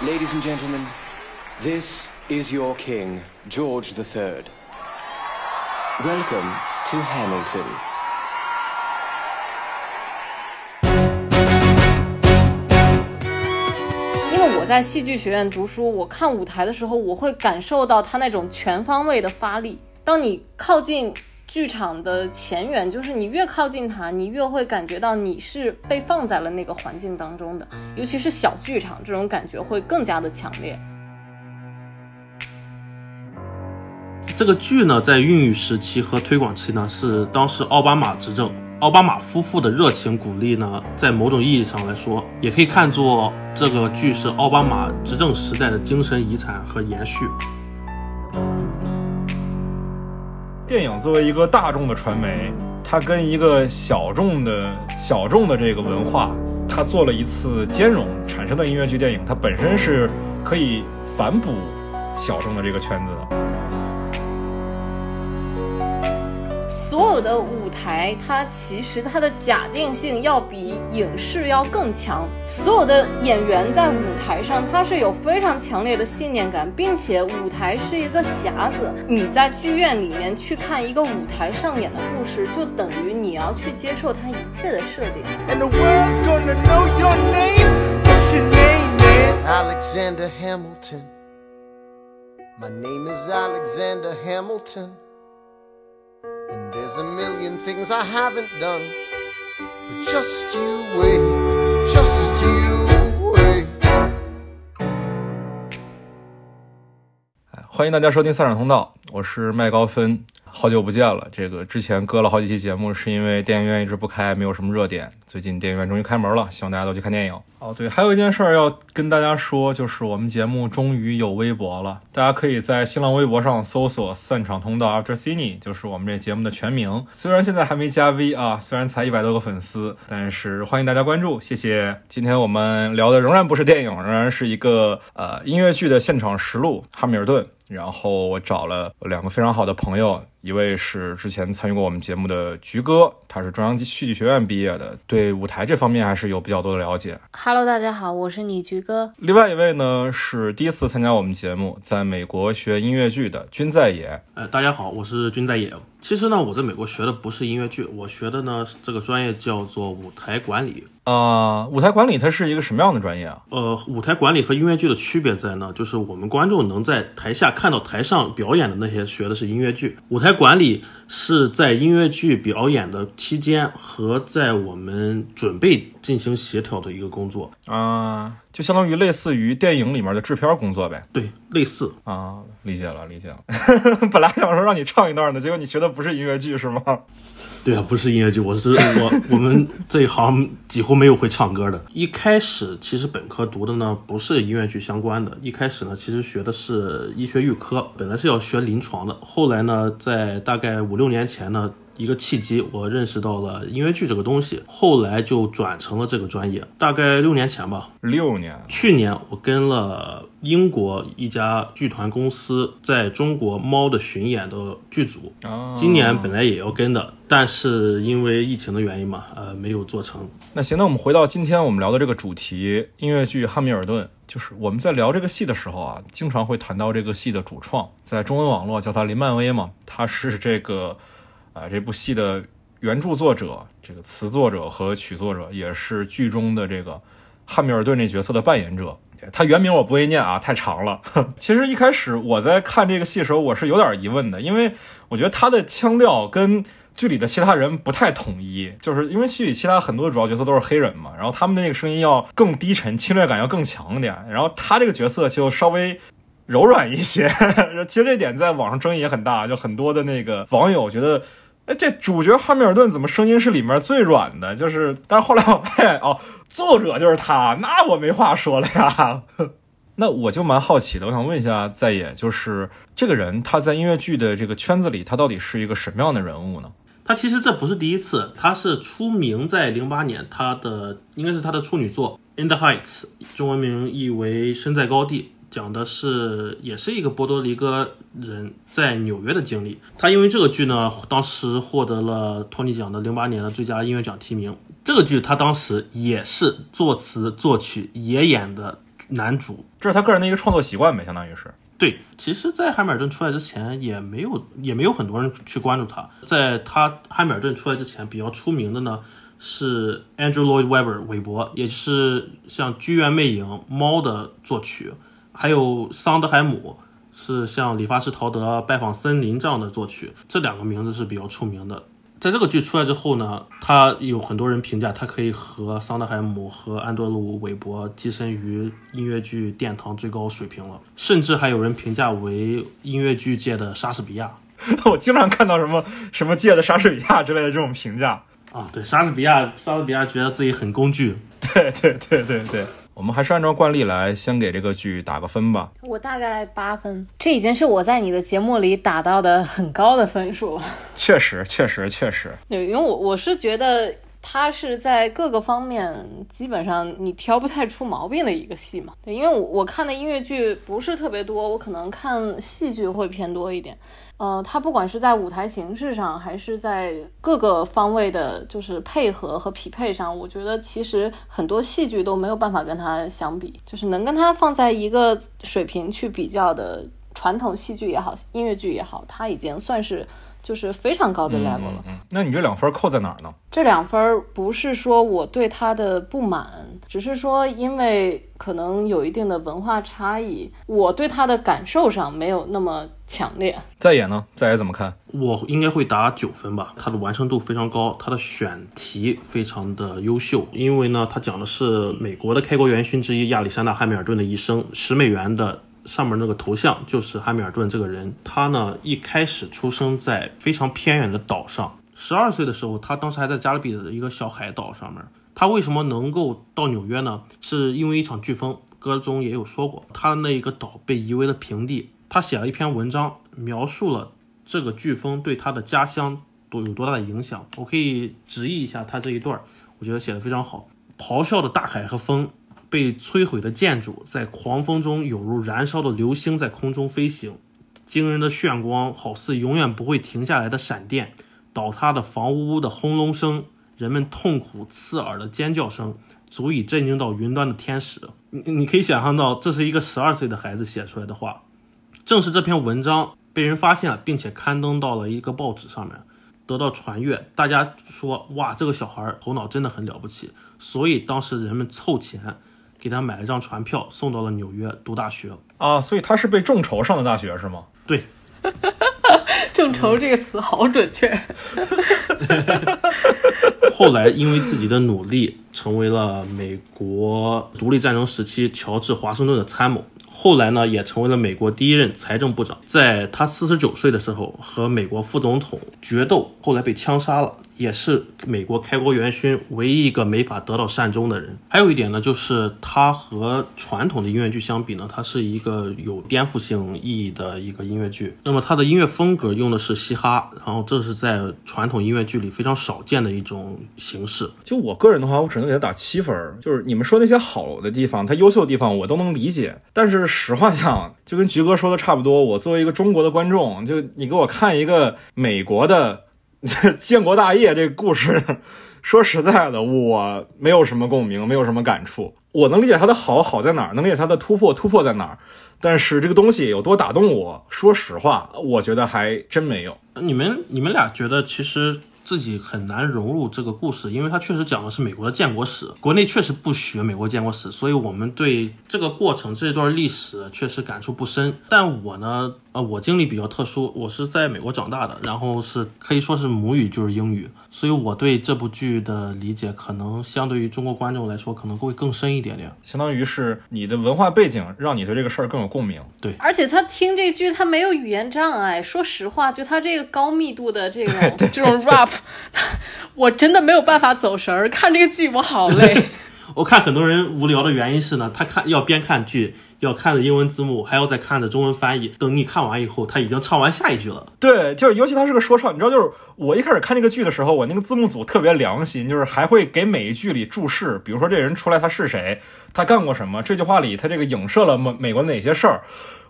Ladies and gentlemen, this is your king, George III. Welcome to Hamilton. 因为我在戏剧学院读书，我看舞台的时候，我会感受到他那种全方位的发力。当你靠近剧场的前缘，就是你越靠近它，你越会感觉到你是被放在了那个环境当中的。尤其是小剧场，这种感觉会更加的强烈。这个剧呢，在孕育时期和推广期呢，是当时奥巴马执政，奥巴马夫妇的热情鼓励呢，在某种意义上来说，也可以看作这个剧是奥巴马执政时代的精神遗产和延续。电影作为一个大众的传媒，它跟一个小众的小众的这个文化，它做了一次兼容，产生的音乐剧电影，它本身是可以反哺小众的这个圈子的。所有的舞台，它其实它的假定性要比影视要更强。所有的演员在舞台上，他是有非常强烈的信念感，并且舞台是一个匣子。你在剧院里面去看一个舞台上演的故事，就等于你要去接受它一切的设定。And the world's gonna know your name. What's your name. Alexander Hamilton. My name is Alexander Hamilton. And there's a million things I haven't done. But just you wait, just you wait. 欢迎大家收听散场通道，我是麦高芬。好久不见了，这个之前搁了好几期节目，是因为电影院一直不开，没有什么热点。最近电影院终于开门了，希望大家都去看电影。哦，对，还有一件事儿要跟大家说，就是我们节目终于有微博了，大家可以在新浪微博上搜索“散场通道 After Cine”，就是我们这节目的全名。虽然现在还没加 V 啊，虽然才一百多个粉丝，但是欢迎大家关注，谢谢。今天我们聊的仍然不是电影，仍然是一个呃音乐剧的现场实录《哈密尔顿》。然后我找了两个非常好的朋友，一位是之前参与过我们节目的菊哥，他是中央戏剧学院毕业的，对舞台这方面还是有比较多的了解。Hello，大家好，我是你菊哥。另外一位呢是第一次参加我们节目，在美国学音乐剧的君在野。呃，大家好，我是君在野。其实呢，我在美国学的不是音乐剧，我学的呢这个专业叫做舞台管理。啊、舞台管理它是一个什么样的专业啊？呃，舞台管理和音乐剧的区别在呢，就是我们观众能在台下看到台上表演的那些学的是音乐剧，舞台管理是在音乐剧表演的期间和在我们准备进行协调的一个工作。啊、就相当于类似于电影里面的制片工作呗。对，类似。啊，理解了，理解了。本来想说让你唱一段呢，结果你学的不是音乐剧是吗？对啊，不是音乐剧，我是我 我们这一行几乎没有会唱歌的。一开始其实本科读的呢不是音乐剧相关的，一开始呢其实学的是医学预科，本来是要学临床的。后来呢，在大概五六年前呢，一个契机，我认识到了音乐剧这个东西，后来就转成了这个专业。大概六年前吧，六年去年我跟了英国一家剧团公司在中国猫的巡演的剧组，啊，今年本来也要跟的，但是因为疫情的原因嘛，呃，没有做成。那行，那我们回到今天我们聊的这个主题——音乐剧《汉密尔顿》。就是我们在聊这个戏的时候啊，经常会谈到这个戏的主创，在中文网络叫他林漫威嘛，他是这个，啊，这部戏的原著作者、这个词作者和曲作者，也是剧中的这个汉密尔顿这角色的扮演者。他原名我不会念啊，太长了。其实一开始我在看这个戏的时候，我是有点疑问的，因为我觉得他的腔调跟剧里的其他人不太统一，就是因为剧里其他很多主要角色都是黑人嘛，然后他们的那个声音要更低沉，侵略感要更强一点，然后他这个角色就稍微柔软一些。其实这点在网上争议也很大，就很多的那个网友觉得。哎，这主角汉密尔顿怎么声音是里面最软的？就是，但是后来我发现，哦，作者就是他，那我没话说了呀。那我就蛮好奇的，我想问一下在野，就是这个人他在音乐剧的这个圈子里，他到底是一个什么样的人物呢？他其实这不是第一次，他是出名在零八年，他的应该是他的处女作《In the Heights》，中文名译为《身在高地》，讲的是也是一个波多黎各人在纽约的经历。他因为这个剧呢，当时获得了托尼奖的零八年的最佳音乐奖提名。这个剧他当时也是作词作曲也演的男主。这是他个人的一个创作习惯呗，相当于是。对，其实，在汉密尔顿出来之前，也没有也没有很多人去关注他。在他汉密尔顿出来之前，比较出名的呢是 Andrew Lloyd Webber 韦伯，也是像《剧院魅影》《猫》的作曲，还有桑德海姆是像《理发师陶德》《拜访森林》这样的作曲，这两个名字是比较出名的。在这个剧出来之后呢，他有很多人评价他可以和桑德海姆和安德鲁·韦伯跻身于音乐剧殿堂最高水平了，甚至还有人评价为音乐剧界的莎士比亚。我经常看到什么什么界的莎士比亚之类的这种评价。啊，对，莎士比亚，莎士比亚觉得自己很工具。对对对对对。我们还是按照惯例来，先给这个剧打个分吧。我大概八分，这已经是我在你的节目里打到的很高的分数。确实，确实，确实。对，因为我我是觉得它是在各个方面基本上你挑不太出毛病的一个戏嘛。对，因为我我看的音乐剧不是特别多，我可能看戏剧会偏多一点。呃，它不管是在舞台形式上，还是在各个方位的，就是配合和匹配上，我觉得其实很多戏剧都没有办法跟它相比，就是能跟它放在一个水平去比较的传统戏剧也好，音乐剧也好，它已经算是。就是非常高的 level 了。那你这两分扣在哪儿呢？这两分不是说我对他的不满，只是说因为可能有一定的文化差异，我对他的感受上没有那么强烈。再演呢？在野怎么看？我应该会打九分吧。他的完成度非常高，他的选题非常的优秀。因为呢，他讲的是美国的开国元勋之一亚历山大·汉密尔顿的一生，十美元的。上面那个头像就是汉密尔顿这个人，他呢一开始出生在非常偏远的岛上，十二岁的时候，他当时还在加勒比的一个小海岛上面。他为什么能够到纽约呢？是因为一场飓风，歌中也有说过，他的那一个岛被夷为了平地。他写了一篇文章，描述了这个飓风对他的家乡多有多大的影响。我可以直译一下他这一段，我觉得写的非常好。咆哮的大海和风。被摧毁的建筑在狂风中有如燃烧的流星在空中飞行，惊人的炫光好似永远不会停下来的闪电，倒塌的房屋的轰隆声，人们痛苦刺耳的尖叫声，足以震惊到云端的天使。你你可以想象到，这是一个十二岁的孩子写出来的话。正是这篇文章被人发现了，并且刊登到了一个报纸上面，得到传阅，大家说哇，这个小孩头脑真的很了不起。所以当时人们凑钱。给他买了张船票，送到了纽约读大学啊，所以他是被众筹上的大学是吗？对，众筹这个词好准确。后来因为自己的努力，成为了美国独立战争时期乔治华盛顿的参谋。后来呢，也成为了美国第一任财政部长。在他四十九岁的时候，和美国副总统决斗，后来被枪杀了。也是美国开国元勋唯一一个没法得到善终的人。还有一点呢，就是他和传统的音乐剧相比呢，它是一个有颠覆性意义的一个音乐剧。那么它的音乐风格用的是嘻哈，然后这是在传统音乐剧里非常少见的一种形式。就我个人的话，我只能给他打七分。就是你们说那些好的地方，他优秀的地方，我都能理解。但是实话讲，就跟菊哥说的差不多。我作为一个中国的观众，就你给我看一个美国的。建国大业这故事，说实在的，我没有什么共鸣，没有什么感触。我能理解它的好，好在哪儿？能理解它的突破，突破在哪儿？但是这个东西有多打动我？说实话，我觉得还真没有。你们，你们俩觉得其实？自己很难融入这个故事，因为它确实讲的是美国的建国史，国内确实不学美国建国史，所以我们对这个过程这段历史确实感触不深。但我呢，呃，我经历比较特殊，我是在美国长大的，然后是可以说是母语就是英语。所以我对这部剧的理解，可能相对于中国观众来说，可能会更深一点点。相当于是你的文化背景让你对这个事儿更有共鸣。对，而且他听这剧，他没有语言障碍。说实话，就他这个高密度的这种 这种 rap，我真的没有办法走神儿。看这个剧我好累。我看很多人无聊的原因是呢，他看要边看剧要看的英文字幕，还要再看的中文翻译。等你看完以后，他已经唱完下一句了。对，就是尤其他是个说唱，你知道，就是我一开始看这个剧的时候，我那个字幕组特别良心，就是还会给每一句里注释，比如说这人出来他是谁，他干过什么，这句话里他这个影射了美美国哪些事儿。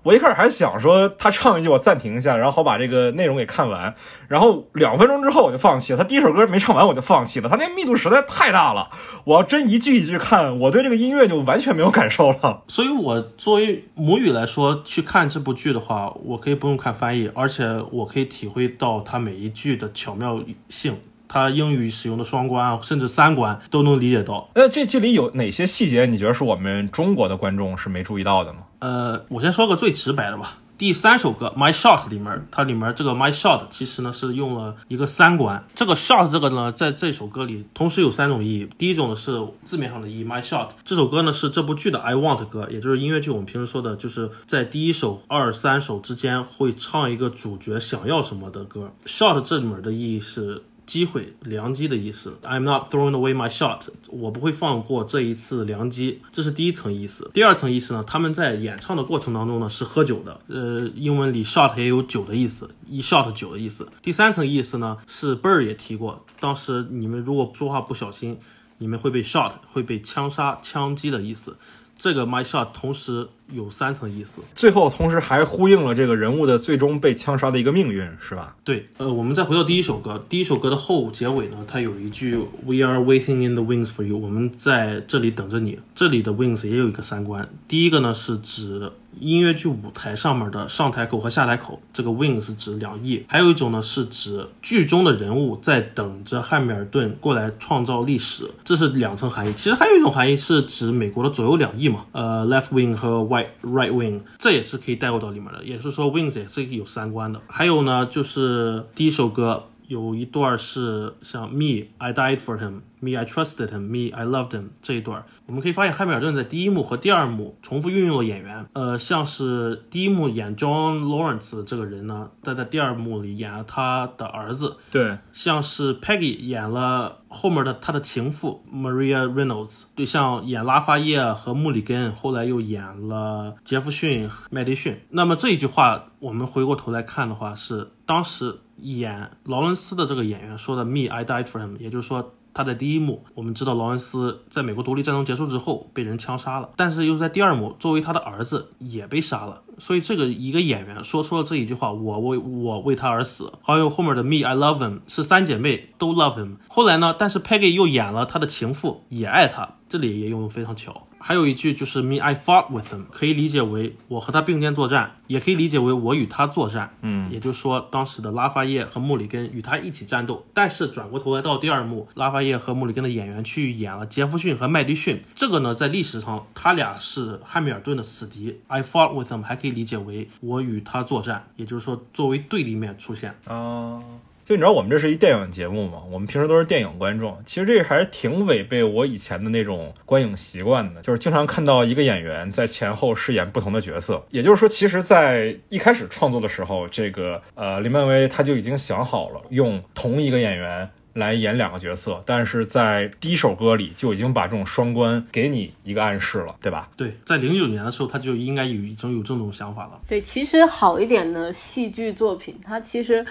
我一开始还想说他唱一句我暂停一下，然后好把这个内容给看完，然后两分钟之后我就放弃了。他第一首歌没唱完我就放弃了，他那密度实在太大了。我要真一句一句看，我对这个音乐就完全没有感受了。所以，我作为母语来说去看这部剧的话，我可以不用看翻译，而且我可以体会到他每一句的巧妙性。他英语使用的双关甚至三关都能理解到。那这剧里有哪些细节你觉得是我们中国的观众是没注意到的吗？呃，我先说个最直白的吧。第三首歌《My Shot》里面，它里面这个《My Shot》其实呢是用了一个三关。这个 shot 这个呢，在这首歌里同时有三种意义。第一种呢是字面上的意义，《My Shot》这首歌呢是这部剧的 I Want 歌，也就是音乐剧我们平时说的，就是在第一首、二、三首之间会唱一个主角想要什么的歌。shot 这里面的意义是。机会、良机的意思。I'm not throwing away my shot，我不会放过这一次良机。这是第一层意思。第二层意思呢？他们在演唱的过程当中呢是喝酒的。呃，英文里 shot 也有酒的意思，一 shot 酒的意思。第三层意思呢是 Bird 也提过，当时你们如果说话不小心，你们会被 shot，会被枪杀、枪击的意思。这个 my shot 同时有三层意思，最后同时还呼应了这个人物的最终被枪杀的一个命运，是吧？对，呃，我们再回到第一首歌，第一首歌的后结尾呢，它有一句 We are waiting in the wings for you，我们在这里等着你。这里的 wings 也有一个三观，第一个呢是指。音乐剧舞台上面的上台口和下台口，这个 wings 指两翼，还有一种呢是指剧中的人物在等着汉密尔顿过来创造历史，这是两层含义。其实还有一种含义是指美国的左右两翼嘛，呃，left wing 和 right right wing，这也是可以带入到里面的。也是说，wings 也是有三观的。还有呢，就是第一首歌。有一段是像 Me I died for him, Me I trusted him, Me I loved him 这一段，我们可以发现汉密尔顿在第一幕和第二幕重复运用了演员。呃，像是第一幕演 John Lawrence 这个人呢，他在第二幕里演了他的儿子。对，像是 Peggy 演了后面的他的情妇 Maria Reynolds。对，像演拉法叶和穆里根，后来又演了杰弗逊、麦迪逊。那么这一句话，我们回过头来看的话，是当时。演劳伦斯的这个演员说的 “Me, I died for him”，也就是说他在第一幕，我们知道劳伦斯在美国独立战争结束之后被人枪杀了，但是又在第二幕作为他的儿子也被杀了，所以这个一个演员说出了这一句话：“我为我为他而死。”还有后面的 “Me, I love him” 是三姐妹都 love him。后来呢，但是 Peggy 又演了他的情妇，也爱他，这里也用的非常巧。还有一句就是 Me I fought with him，可以理解为我和他并肩作战，也可以理解为我与他作战。嗯，也就是说，当时的拉法叶和穆里根与他一起战斗。但是转过头来到第二幕，拉法叶和穆里根的演员去演了杰弗逊和麦迪逊。这个呢，在历史上他俩是汉密尔顿的死敌。I fought with him 还可以理解为我与他作战，也就是说作为对立面出现。啊。就你知道我们这是一电影节目嘛？我们平时都是电影观众，其实这还是挺违背我以前的那种观影习惯的，就是经常看到一个演员在前后饰演不同的角色。也就是说，其实，在一开始创作的时候，这个呃林漫威他就已经想好了用同一个演员来演两个角色，但是在第一首歌里就已经把这种双关给你一个暗示了，对吧？对，在零九年的时候他就应该有已经有这种想法了。对，其实好一点的戏剧作品，它其实。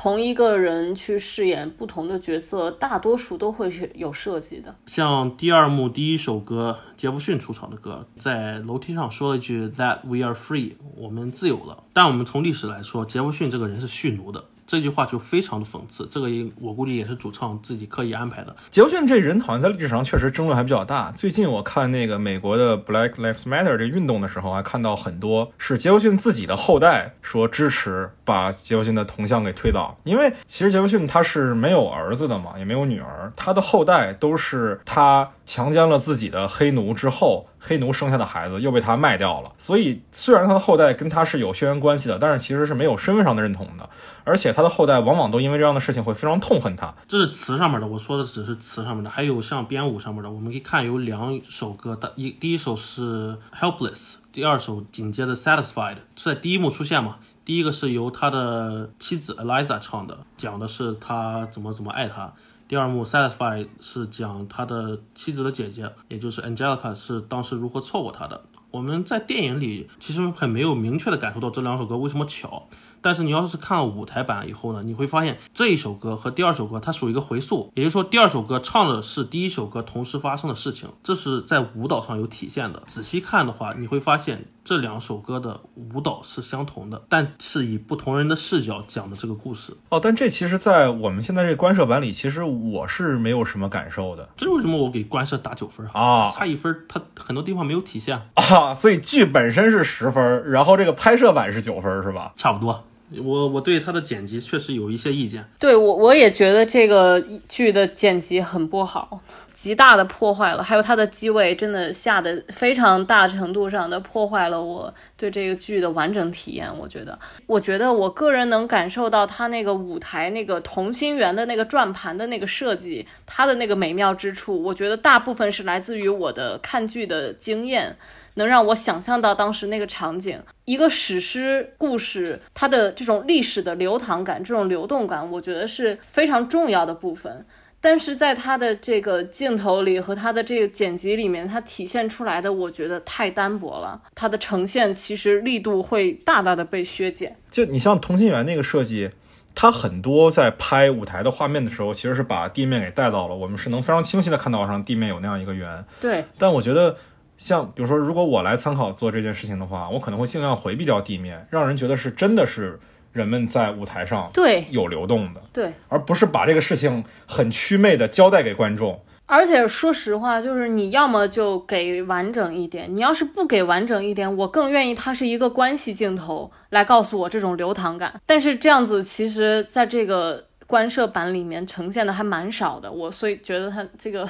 同一个人去饰演不同的角色，大多数都会是有设计的。像第二幕第一首歌，杰弗逊出场的歌，在楼梯上说了一句 “That we are free”，我们自由了。但我们从历史来说，杰弗逊这个人是蓄奴的。这句话就非常的讽刺，这个也我估计也是主唱自己刻意安排的。杰弗逊这人好像在历史上确实争论还比较大。最近我看那个美国的 Black Lives Matter 这运动的时候，还看到很多是杰弗逊自己的后代说支持把杰弗逊的铜像给推倒，因为其实杰弗逊他是没有儿子的嘛，也没有女儿，他的后代都是他强奸了自己的黑奴之后。黑奴生下的孩子又被他卖掉了，所以虽然他的后代跟他是有血缘关系的，但是其实是没有身份上的认同的，而且他的后代往往都因为这样的事情会非常痛恨他。这是词上面的，我说的只是词上面的，还有像编舞上面的，我们可以看有两首歌，一第一首是 Helpless，第二首紧接着 Satisfied，是在第一幕出现嘛？第一个是由他的妻子 Eliza 唱的，讲的是他怎么怎么爱他。第二幕 Satisfy 是讲他的妻子的姐姐，也就是 Angelica 是当时如何错过他的。我们在电影里其实很没有明确的感受到这两首歌为什么巧。但是你要是看了舞台版以后呢，你会发现这一首歌和第二首歌它属于一个回溯，也就是说第二首歌唱的是第一首歌同时发生的事情，这是在舞蹈上有体现的。仔细看的话，你会发现这两首歌的舞蹈是相同的，但是以不同人的视角讲的这个故事。哦，但这其实，在我们现在这个官摄版里，其实我是没有什么感受的。这是为什么我给官摄打九分啊？差一分，它很多地方没有体现啊。所以剧本身是十分，然后这个拍摄版是九分，是吧？差不多。我我对他的剪辑确实有一些意见，对我我也觉得这个剧的剪辑很不好，极大的破坏了，还有它的机位真的下的非常大程度上的破坏了我对这个剧的完整体验。我觉得，我觉得我个人能感受到他那个舞台那个同心圆的那个转盘的那个设计，它的那个美妙之处，我觉得大部分是来自于我的看剧的经验。能让我想象到当时那个场景，一个史诗故事，它的这种历史的流淌感、这种流动感，我觉得是非常重要的部分。但是在它的这个镜头里和它的这个剪辑里面，它体现出来的，我觉得太单薄了。它的呈现其实力度会大大的被削减。就你像同心圆那个设计，它很多在拍舞台的画面的时候，其实是把地面给带到了，我们是能非常清晰的看到上地面有那样一个圆。对，但我觉得。像比如说，如果我来参考做这件事情的话，我可能会尽量回避掉地面，让人觉得是真的是人们在舞台上对有流动的，对，而不是把这个事情很祛魅的交代给观众。而且说实话，就是你要么就给完整一点，你要是不给完整一点，我更愿意它是一个关系镜头来告诉我这种流淌感。但是这样子，其实在这个官摄版里面呈现的还蛮少的，我所以觉得它这个。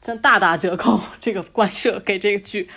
真大打折扣，这个关设给这个剧，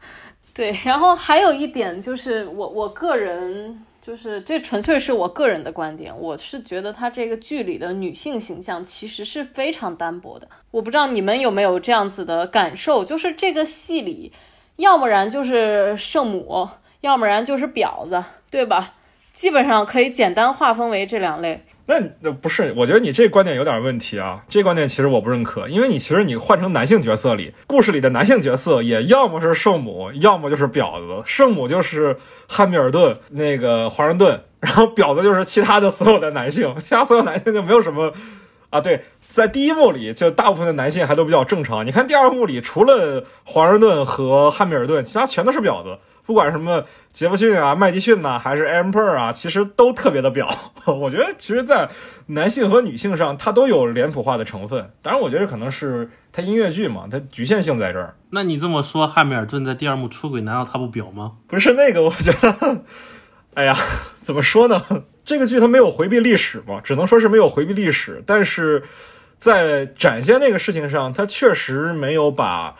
对，然后还有一点就是我我个人就是这纯粹是我个人的观点，我是觉得他这个剧里的女性形象其实是非常单薄的，我不知道你们有没有这样子的感受，就是这个戏里，要么然就是圣母，要么然就是婊子，对吧？基本上可以简单划分为这两类。那那不是，我觉得你这观点有点问题啊！这观点其实我不认可，因为你其实你换成男性角色里，故事里的男性角色也要么是圣母，要么就是婊子。圣母就是汉密尔顿那个华盛顿，然后婊子就是其他的所有的男性，其他所有男性就没有什么啊。对，在第一幕里，就大部分的男性还都比较正常。你看第二幕里，除了华盛顿和汉密尔顿，其他全都是婊子。不管什么杰弗逊啊、麦迪逊呐，还是 a m p e r 啊，其实都特别的婊。我觉得，其实，在男性和女性上，它都有脸谱化的成分。当然，我觉得可能是它音乐剧嘛，它局限性在这儿。那你这么说，汉密尔顿在第二幕出轨，难道他不婊吗？不是那个，我觉得，哎呀，怎么说呢？这个剧它没有回避历史嘛，只能说是没有回避历史。但是在展现那个事情上，它确实没有把。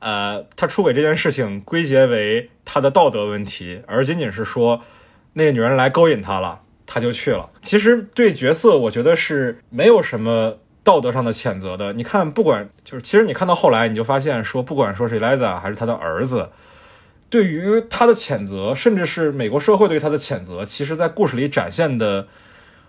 呃，他出轨这件事情归结为他的道德问题，而仅仅是说那个女人来勾引他了，他就去了。其实对角色，我觉得是没有什么道德上的谴责的。你看，不管就是，其实你看到后来，你就发现说，不管说是 Eliza 还是他的儿子，对于他的谴责，甚至是美国社会对他的谴责，其实在故事里展现的，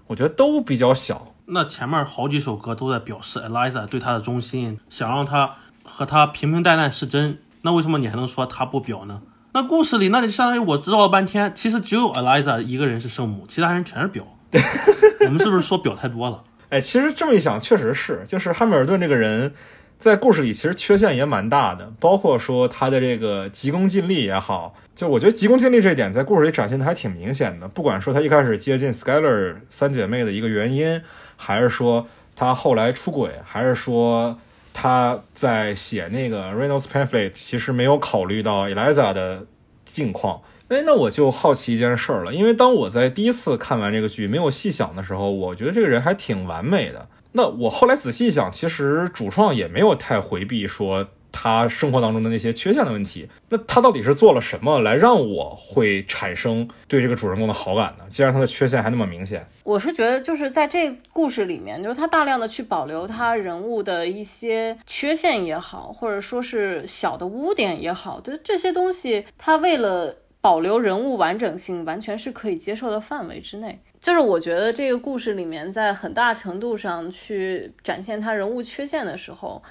我觉得都比较小。那前面好几首歌都在表示 Eliza 对他的忠心，想让他。和他平平淡淡是真，那为什么你还能说他不表呢？那故事里，那就相当于我知道了半天，其实只有 Eliza 一个人是圣母，其他人全是表。我们是不是说表太多了？哎，其实这么一想，确实是，就是汉密尔顿这个人，在故事里其实缺陷也蛮大的，包括说他的这个急功近利也好，就我觉得急功近利这一点在故事里展现的还挺明显的。不管说他一开始接近 Skyler 三姐妹的一个原因，还是说他后来出轨，还是说。他在写那个 Reynolds pamphlet，其实没有考虑到 Eliza 的境况。哎，那我就好奇一件事儿了，因为当我在第一次看完这个剧没有细想的时候，我觉得这个人还挺完美的。那我后来仔细想，其实主创也没有太回避说。他生活当中的那些缺陷的问题，那他到底是做了什么来让我会产生对这个主人公的好感呢？既然他的缺陷还那么明显，我是觉得就是在这故事里面，就是他大量的去保留他人物的一些缺陷也好，或者说是小的污点也好，就这些东西，他为了保留人物完整性，完全是可以接受的范围之内。就是我觉得这个故事里面，在很大程度上去展现他人物缺陷的时候，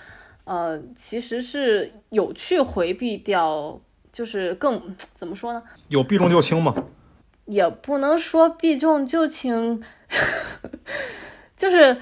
呃，其实是有去回避掉，就是更怎么说呢？有避重就轻吗？也不能说避重就轻，就是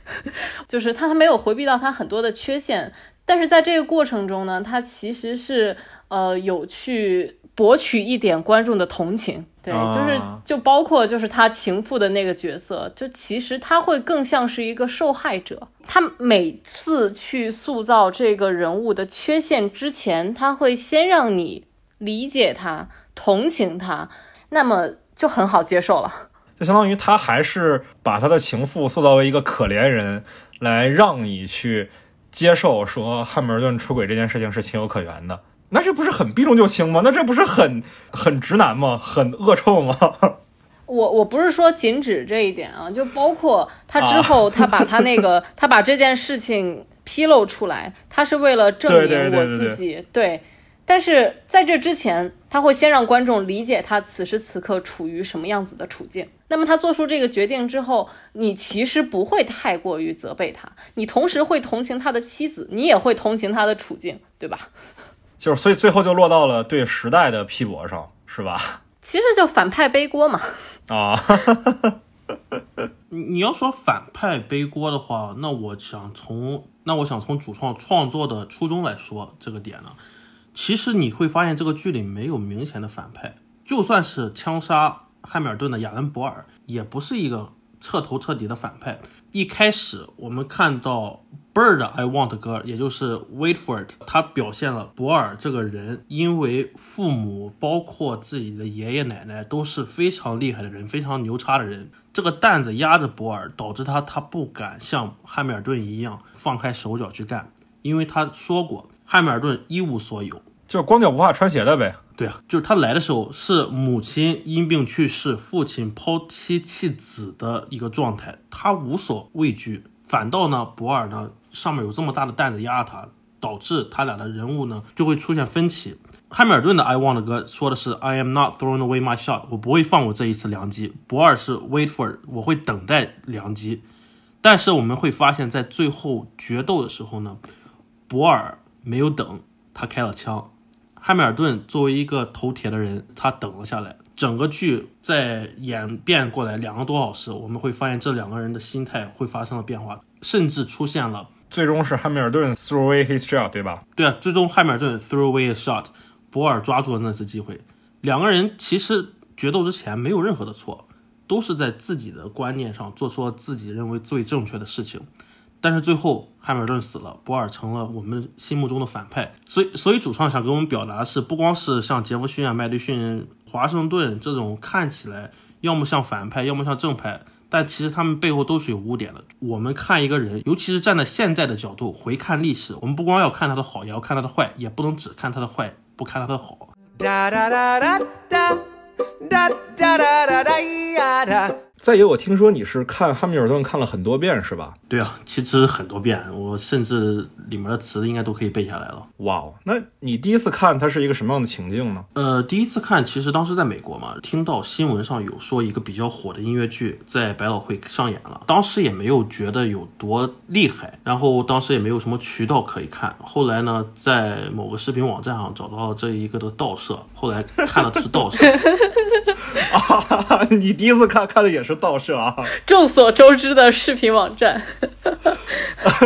就是他他没有回避到他很多的缺陷，但是在这个过程中呢，他其实是呃有去博取一点观众的同情。对，就是啊就包括就是他情妇的那个角色，就其实他会更像是一个受害者。他每次去塑造这个人物的缺陷之前，他会先让你理解他、同情他，那么就很好接受了。就相当于他还是把他的情妇塑造为一个可怜人，来让你去接受说汉密尔顿出轨这件事情是情有可原的。那这不是很避重就轻吗？那这不是很很直男吗？很恶臭吗？我我不是说仅指这一点啊，就包括他之后，他把他那个、他把这件事情披露出来，他是为了证明我自己对。但是在这之前，他会先让观众理解他此时此刻处于什么样子的处境。那么他做出这个决定之后，你其实不会太过于责备他，你同时会同情他的妻子，你也会同情他的处境，对吧？就是所以最后就落到了对时代的批驳上，是吧？其实就反派背锅嘛。啊，你 你要说反派背锅的话，那我想从那我想从主创创作的初衷来说这个点呢，其实你会发现这个剧里没有明显的反派，就算是枪杀汉密尔顿的亚伦·博尔，也不是一个彻头彻底的反派。一开始我们看到 Bird I Want 歌，也就是 Wait for it，他表现了博尔这个人，因为父母包括自己的爷爷奶奶都是非常厉害的人，非常牛叉的人，这个担子压着博尔，导致他他不敢像汉密尔顿一样放开手脚去干，因为他说过汉密尔顿一无所有，就是光脚不怕穿鞋的呗。对啊，就是他来的时候是母亲因病去世，父亲抛妻弃子的一个状态，他无所畏惧，反倒呢，博尔呢上面有这么大的担子压着他，导致他俩的人物呢就会出现分歧。汉密尔顿的《I Want》的歌说的是 “I am not throwing away my shot”，我不会放过这一次良机。博尔是 “Wait for，我会等待良机。但是我们会发现，在最后决斗的时候呢，博尔没有等，他开了枪。汉密尔顿作为一个头铁的人，他等了下来。整个剧在演变过来两个多小时，我们会发现这两个人的心态会发生了变化，甚至出现了最终是汉密尔顿 throw away his shot，对吧？对啊，最终汉密尔顿 throw away a shot，博尔抓住了那次机会。两个人其实决斗之前没有任何的错，都是在自己的观念上做出了自己认为最正确的事情。但是最后汉密尔顿死了，博尔成了我们心目中的反派。所以，所以主创想给我们表达的是，不光是像杰弗逊啊、麦迪逊、华盛顿这种看起来要么像反派，要么像正派，但其实他们背后都是有污点的。我们看一个人，尤其是站在现在的角度回看历史，我们不光要看他的好，也要看他的坏，也不能只看他的坏，不看他的好。Da da da da da. Da da da da da ya da. 再有，我听说你是看汉密尔顿看了很多遍，是吧？对啊，其实很多遍，我甚至里面的词应该都可以背下来了。哇哦，那你第一次看它是一个什么样的情境呢？呃，第一次看，其实当时在美国嘛，听到新闻上有说一个比较火的音乐剧在百老汇上演了，当时也没有觉得有多厉害，然后当时也没有什么渠道可以看。后来呢，在某个视频网站上找到了这一个的盗摄，后来看了的是盗摄。啊，你第一次看看的也是盗摄啊？众所周知的视频网站，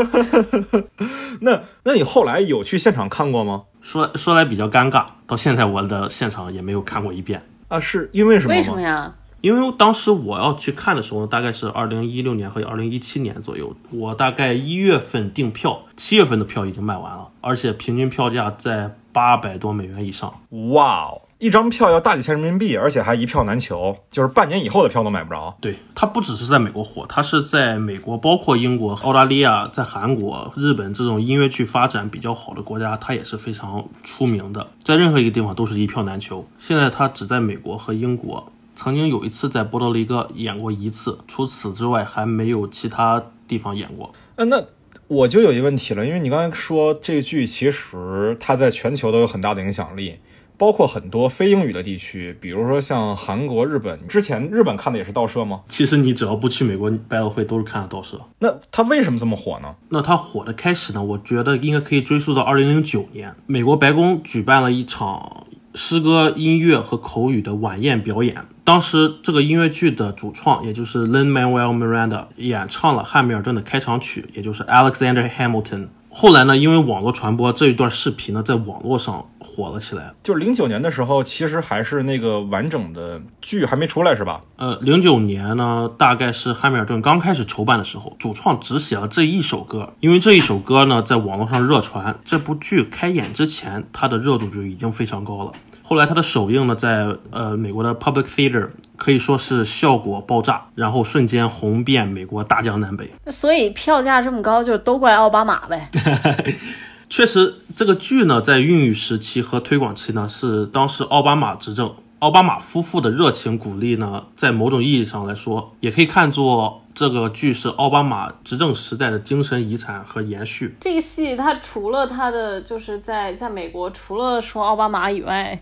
那那你后来有去现场看过吗？说说来比较尴尬，到现在我的现场也没有看过一遍。啊，是因为什么吗？为什么呀？因为当时我要去看的时候，大概是二零一六年和二零一七年左右。我大概一月份订票，七月份的票已经卖完了，而且平均票价在八百多美元以上。哇哦，一张票要大几千人民币，而且还一票难求，就是半年以后的票都买不着。对，它不只是在美国火，它是在美国，包括英国、澳大利亚、在韩国、日本这种音乐剧发展比较好的国家，它也是非常出名的，在任何一个地方都是一票难求。现在它只在美国和英国，曾经有一次在波多黎各演过一次，除此之外还没有其他地方演过。呃，那我就有一个问题了，因为你刚才说这个剧其实它在全球都有很大的影响力，包括很多非英语的地区，比如说像韩国、日本。之前日本看的也是盗摄吗？其实你只要不去美国百老汇，都是看的盗摄。那它为什么这么火呢？那它火的开始呢？我觉得应该可以追溯到二零零九年，美国白宫举办了一场诗歌、音乐和口语的晚宴表演。当时这个音乐剧的主创，也就是 Lin Manuel Miranda 演唱了汉密尔顿的开场曲，也就是 Alexander Hamilton。后来呢，因为网络传播这一段视频呢，在网络上火了起来。就是零九年的时候，其实还是那个完整的剧还没出来，是吧？呃，零九年呢，大概是汉密尔顿刚开始筹办的时候，主创只写了这一首歌，因为这一首歌呢，在网络上热传。这部剧开演之前，它的热度就已经非常高了。后来它的首映呢，在呃美国的 Public Theater 可以说是效果爆炸，然后瞬间红遍美国大江南北。所以票价这么高，就都怪奥巴马呗。确实，这个剧呢，在孕育时期和推广期呢，是当时奥巴马执政，奥巴马夫妇的热情鼓励呢，在某种意义上来说，也可以看作这个剧是奥巴马执政时代的精神遗产和延续。这个戏它除了它的就是在在美国，除了说奥巴马以外。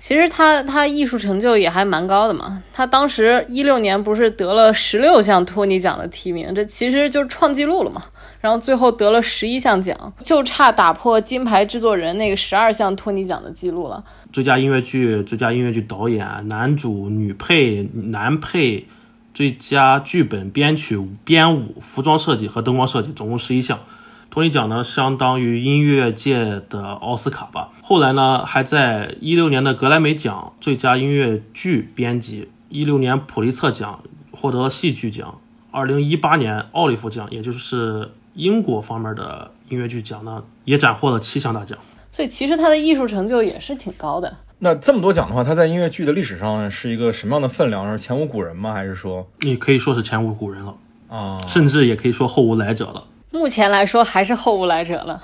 其实他他艺术成就也还蛮高的嘛，他当时一六年不是得了十六项托尼奖的提名，这其实就是创纪录了嘛。然后最后得了十一项奖，就差打破金牌制作人那个十二项托尼奖的记录了。最佳音乐剧、最佳音乐剧导演、男主、女配、男配、最佳剧本、编曲、编舞、服装设计和灯光设计，总共十一项。托尼奖呢，相当于音乐界的奥斯卡吧。后来呢，还在一六年的格莱美奖最佳音乐剧编辑，一六年普利策奖获得戏剧奖，二零一八年奥利弗奖，也就是英国方面的音乐剧奖呢，也斩获了七项大奖。所以其实他的艺术成就也是挺高的。那这么多奖的话，他在音乐剧的历史上是一个什么样的分量？是前无古人吗？还是说你可以说是前无古人了啊？甚至也可以说后无来者了。目前来说还是后无来者了，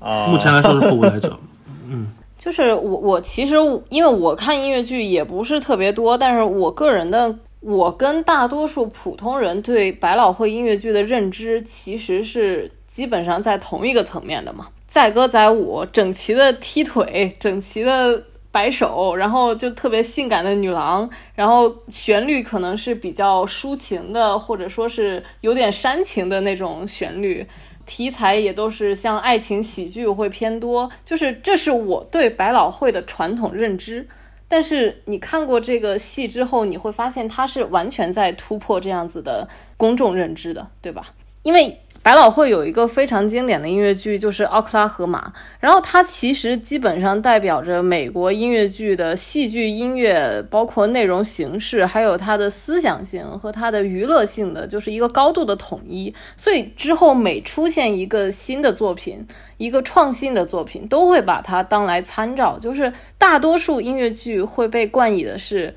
啊，目前来说是后无来者。嗯，就是我我其实因为我看音乐剧也不是特别多，但是我个人的我跟大多数普通人对百老汇音乐剧的认知其实是基本上在同一个层面的嘛，载歌载舞，整齐的踢腿，整齐的。摆手，然后就特别性感的女郎，然后旋律可能是比较抒情的，或者说是有点煽情的那种旋律，题材也都是像爱情喜剧会偏多，就是这是我对百老汇的传统认知。但是你看过这个戏之后，你会发现他是完全在突破这样子的公众认知的，对吧？因为。百老汇有一个非常经典的音乐剧，就是《奥克拉荷马》，然后它其实基本上代表着美国音乐剧的戏剧音乐，包括内容形式，还有它的思想性和它的娱乐性的，就是一个高度的统一。所以之后每出现一个新的作品，一个创新的作品，都会把它当来参照。就是大多数音乐剧会被冠以的是。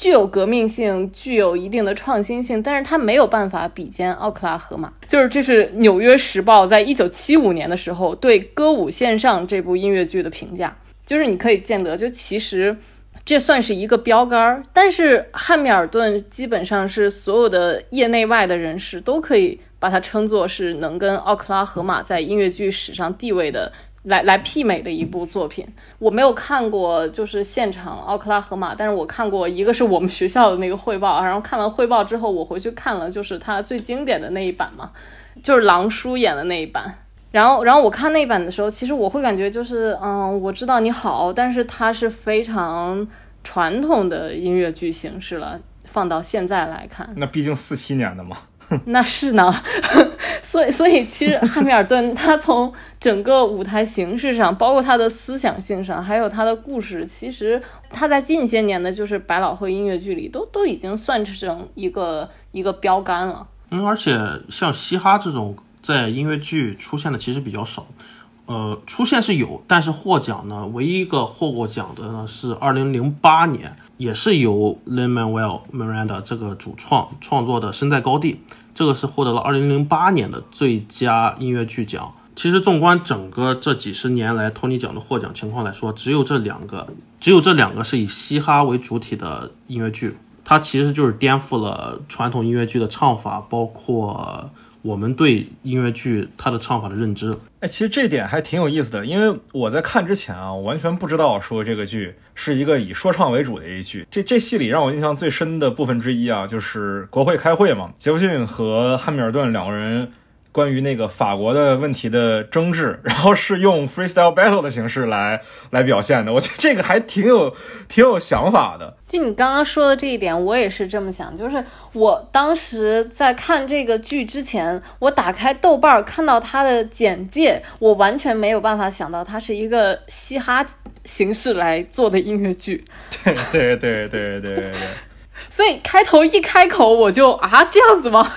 具有革命性，具有一定的创新性，但是它没有办法比肩《奥克拉荷马》。就是这是《纽约时报》在一九七五年的时候对《歌舞线上》这部音乐剧的评价。就是你可以见得，就其实这算是一个标杆儿。但是汉密尔顿基本上是所有的业内外的人士都可以把它称作是能跟《奥克拉荷马》在音乐剧史上地位的。来来媲美的一部作品，我没有看过，就是现场奥克拉荷马，但是我看过一个是我们学校的那个汇报，然后看完汇报之后，我回去看了，就是他最经典的那一版嘛，就是狼叔演的那一版，然后然后我看那一版的时候，其实我会感觉就是，嗯，我知道你好，但是它是非常传统的音乐剧形式了，放到现在来看，那毕竟四七年的嘛。那是呢，所以所以其实汉密尔顿他从整个舞台形式上，包括他的思想性上，还有他的故事，其实他在近些年的就是百老汇音乐剧里都都已经算成一个一个标杆了。嗯，而且像嘻哈这种在音乐剧出现的其实比较少，呃，出现是有，但是获奖呢，唯一一个获过奖的呢是二零零八年，也是由 Lin Manuel Miranda 这个主创创作的《身在高地》。这个是获得了二零零八年的最佳音乐剧奖。其实纵观整个这几十年来托尼奖的获奖情况来说，只有这两个，只有这两个是以嘻哈为主体的音乐剧。它其实就是颠覆了传统音乐剧的唱法，包括我们对音乐剧它的唱法的认知。哎，其实这点还挺有意思的，因为我在看之前啊，我完全不知道说这个剧是一个以说唱为主的一剧。这这戏里让我印象最深的部分之一啊，就是国会开会嘛，杰弗逊和汉密尔顿两个人。关于那个法国的问题的争执，然后是用 freestyle battle 的形式来来表现的，我觉得这个还挺有挺有想法的。就你刚刚说的这一点，我也是这么想。就是我当时在看这个剧之前，我打开豆瓣看到它的简介，我完全没有办法想到它是一个嘻哈形式来做的音乐剧。对对对对对对。所以开头一开口我就啊这样子吗？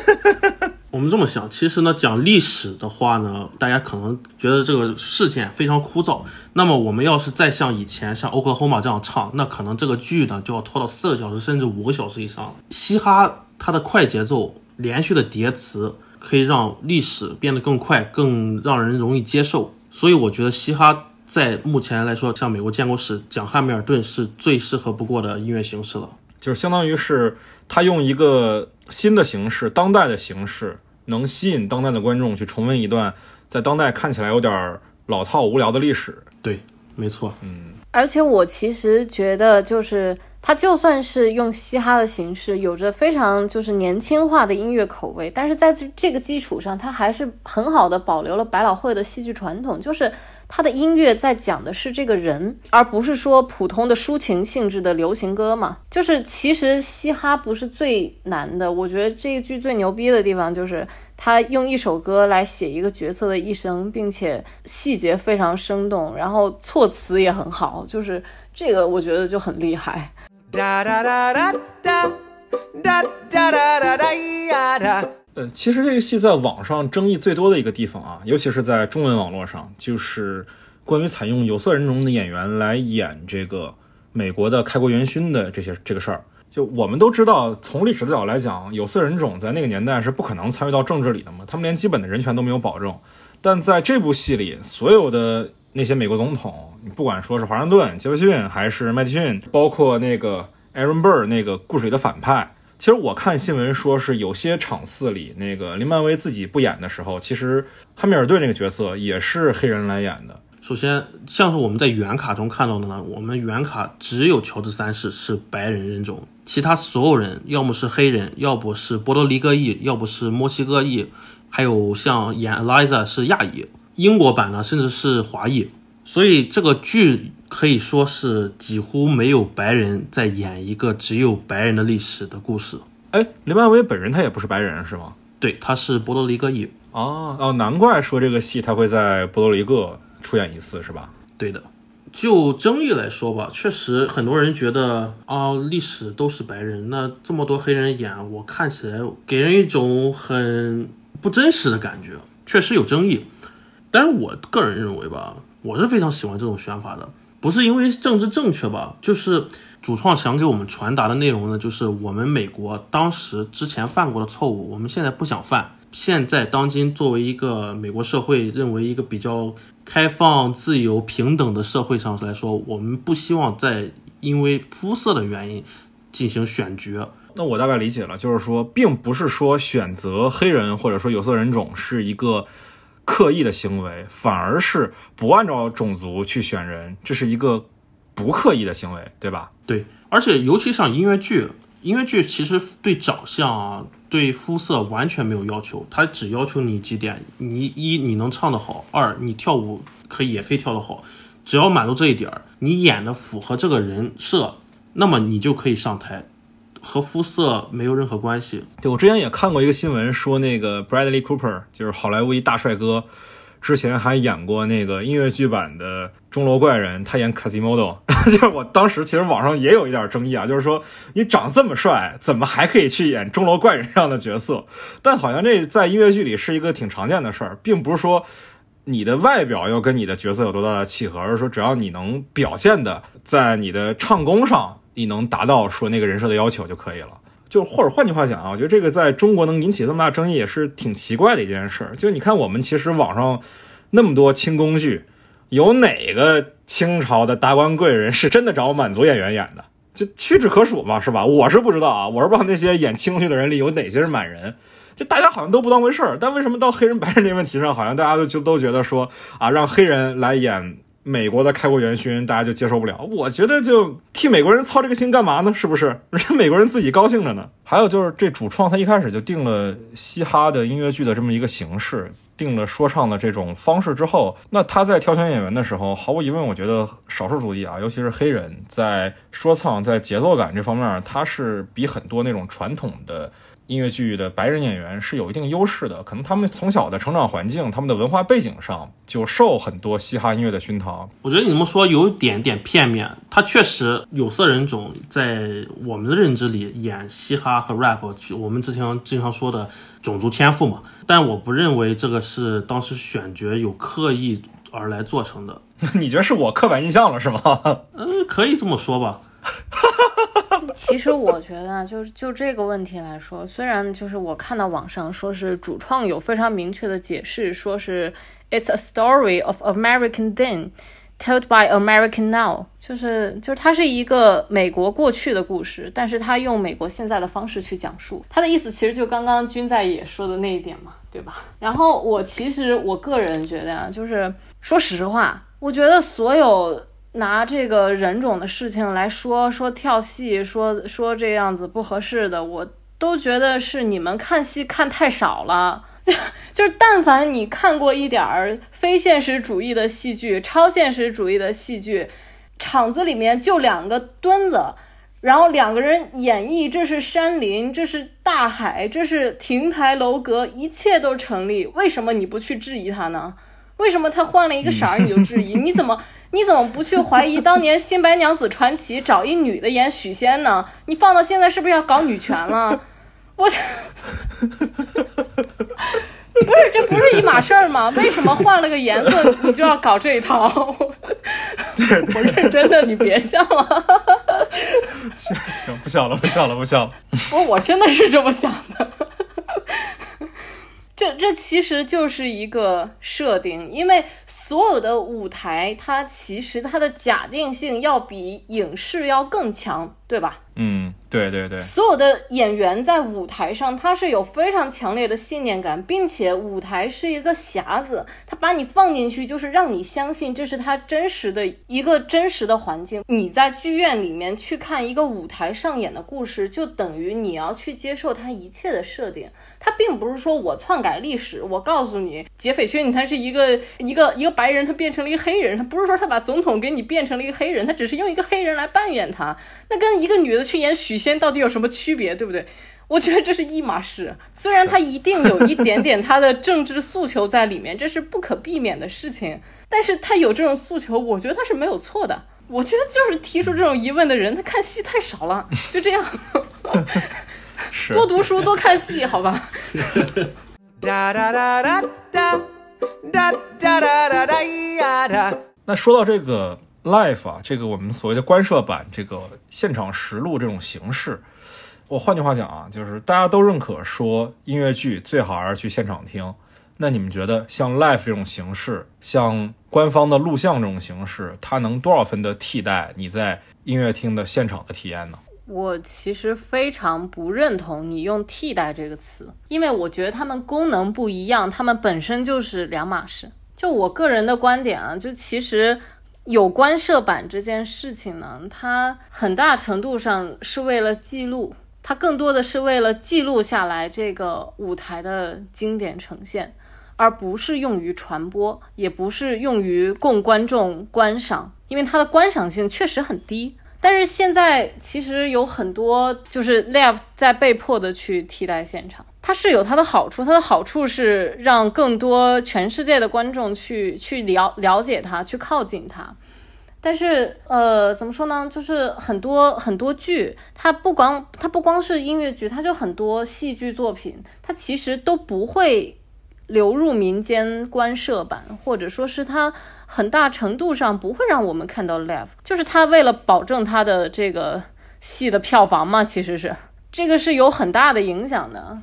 我们这么想，其实呢，讲历史的话呢，大家可能觉得这个事件非常枯燥。那么，我们要是再像以前像《欧克后马》这样唱，那可能这个剧呢就要拖到四个小时甚至五个小时以上。嘻哈它的快节奏、连续的叠词，可以让历史变得更快，更让人容易接受。所以，我觉得嘻哈在目前来说，像美国建国史讲汉密尔顿是最适合不过的音乐形式了。就是相当于是他用一个新的形式、当代的形式，能吸引当代的观众去重温一段在当代看起来有点老套、无聊的历史。对，没错，嗯。而且我其实觉得，就是他就算是用嘻哈的形式，有着非常就是年轻化的音乐口味，但是在这这个基础上，他还是很好的保留了百老汇的戏剧传统，就是。他的音乐在讲的是这个人，而不是说普通的抒情性质的流行歌嘛。就是其实嘻哈不是最难的，我觉得这一句最牛逼的地方就是他用一首歌来写一个角色的一生，并且细节非常生动，然后措辞也很好，就是这个我觉得就很厉害。哒哒哒哒哒哒哒哒哒哒呀哒。呃，其实这个戏在网上争议最多的一个地方啊，尤其是在中文网络上，就是关于采用有色人种的演员来演这个美国的开国元勋的这些这个事儿。就我们都知道，从历史的角度来讲，有色人种在那个年代是不可能参与到政治里的嘛，他们连基本的人权都没有保证。但在这部戏里，所有的那些美国总统，不管说是华盛顿、杰弗逊还是麦迪逊，包括那个 Aaron Burr 那个故事里的反派。其实我看新闻说是有些场次里，那个林曼威自己不演的时候，其实汉密尔顿那个角色也是黑人来演的。首先，像是我们在原卡中看到的呢，我们原卡只有乔治三世是白人人种，其他所有人要么是黑人，要不是波多黎各裔，要不是墨西哥裔，还有像演 Eliza 是亚裔。英国版呢，甚至是华裔。所以这个剧可以说是几乎没有白人在演一个只有白人的历史的故事。哎，林曼威本人他也不是白人是吗？对，他是波多黎各裔。哦哦，难怪说这个戏他会在波多黎各出演一次是吧？对的。就争议来说吧，确实很多人觉得啊，历史都是白人，那这么多黑人演，我看起来给人一种很不真实的感觉，确实有争议。但是我个人认为吧。我是非常喜欢这种选法的，不是因为政治正确吧，就是主创想给我们传达的内容呢，就是我们美国当时之前犯过的错误，我们现在不想犯。现在当今作为一个美国社会认为一个比较开放、自由、平等的社会上来说，我们不希望再因为肤色的原因进行选角。那我大概理解了，就是说，并不是说选择黑人或者说有色人种是一个。刻意的行为，反而是不按照种族去选人，这是一个不刻意的行为，对吧？对，而且尤其像音乐剧，音乐剧其实对长相啊、对肤色完全没有要求，它只要求你几点：你一你能唱得好，二你跳舞可以也可以跳得好，只要满足这一点，你演的符合这个人设，那么你就可以上台。和肤色没有任何关系。对我之前也看过一个新闻，说那个 Bradley Cooper 就是好莱坞一大帅哥，之前还演过那个音乐剧版的《钟楼怪人》，他演 Casimodo。就是我当时其实网上也有一点争议啊，就是说你长这么帅，怎么还可以去演钟楼怪人这样的角色？但好像这在音乐剧里是一个挺常见的事儿，并不是说你的外表要跟你的角色有多大的契合，而是说只要你能表现的在你的唱功上。你能达到说那个人设的要求就可以了，就或者换句话讲啊，我觉得这个在中国能引起这么大争议也是挺奇怪的一件事。就你看，我们其实网上那么多清宫剧，有哪个清朝的达官贵人是真的找满族演员演的？就屈指可数嘛，是吧？我是不知道啊，我是不知道那些演清宫剧的人里有哪些是满人。就大家好像都不当回事儿，但为什么到黑人白人这个问题上，好像大家都就都觉得说啊，让黑人来演美国的开国元勋，大家就接受不了。我觉得就替美国人操这个心干嘛呢？是不是？人家美国人自己高兴着呢。还有就是这主创他一开始就定了嘻哈的音乐剧的这么一个形式。定了说唱的这种方式之后，那他在挑选演员的时候，毫无疑问，我觉得少数族裔啊，尤其是黑人，在说唱、在节奏感这方面，他是比很多那种传统的音乐剧的白人演员是有一定优势的。可能他们从小的成长环境、他们的文化背景上就受很多嘻哈音乐的熏陶。我觉得你这么说有一点点片面，他确实有色人种在我们的认知里演嘻哈和 rap，我们之前经常说的。种族天赋嘛，但我不认为这个是当时选角有刻意而来做成的。你觉得是我刻板印象了是吗？嗯，可以这么说吧。其实我觉得，就是就这个问题来说，虽然就是我看到网上说是主创有非常明确的解释，说是 It's a story of American then。Told by American now，就是就是它是一个美国过去的故事，但是它用美国现在的方式去讲述。它的意思其实就刚刚君在也说的那一点嘛，对吧？然后我其实我个人觉得啊，就是说实话，我觉得所有拿这个人种的事情来说说跳戏，说说这样子不合适的，我都觉得是你们看戏看太少了。就是，但凡你看过一点儿非现实主义的戏剧、超现实主义的戏剧，场子里面就两个墩子，然后两个人演绎，这是山林，这是大海，这是亭台楼阁，一切都成立。为什么你不去质疑他呢？为什么他换了一个色儿你就质疑？你怎么你怎么不去怀疑 当年《新白娘子传奇》找一女的演许仙呢？你放到现在是不是要搞女权了？我，不是，这不是一码事儿吗？为什么换了个颜色你就要搞这一套？我认真的，你别笑了。行行，不笑了，不笑了，不笑了。不，我真的是这么想的。这这其实就是一个设定，因为所有的舞台它其实它的假定性要比影视要更强，对吧？嗯。对对对，所有的演员在舞台上，他是有非常强烈的信念感，并且舞台是一个匣子，他把你放进去，就是让你相信这是他真实的一个真实的环境。你在剧院里面去看一个舞台上演的故事，就等于你要去接受他一切的设定。他并不是说我篡改历史，我告诉你，杰斐逊他是一个一个一个白人，他变成了一个黑人，他不是说他把总统给你变成了一个黑人，他只是用一个黑人来扮演他，那跟一个女的去演许。仙到底有什么区别，对不对？我觉得这是一码事。虽然他一定有一点点他的政治诉求在里面，这是不可避免的事情。但是他有这种诉求，我觉得他是没有错的。我觉得就是提出这种疑问的人，他看戏太少了，就这样。多读书，多看戏，好吧。哒哒哒哒哒呀哒那说到这个。Live 啊，这个我们所谓的官摄版，这个现场实录这种形式，我换句话讲啊，就是大家都认可说音乐剧最好还是去现场听。那你们觉得像 Live 这种形式，像官方的录像这种形式，它能多少分的替代你在音乐厅的现场的体验呢？我其实非常不认同你用“替代”这个词，因为我觉得它们功能不一样，它们本身就是两码事。就我个人的观点啊，就其实。有关摄版这件事情呢，它很大程度上是为了记录，它更多的是为了记录下来这个舞台的经典呈现，而不是用于传播，也不是用于供观众观赏，因为它的观赏性确实很低。但是现在其实有很多就是 live 在被迫的去替代现场。它是有它的好处，它的好处是让更多全世界的观众去去了了解它，去靠近它。但是，呃，怎么说呢？就是很多很多剧，它不光它不光是音乐剧，它就很多戏剧作品，它其实都不会流入民间观摄版，或者说是它很大程度上不会让我们看到 live，就是它为了保证它的这个戏的票房嘛，其实是这个是有很大的影响的。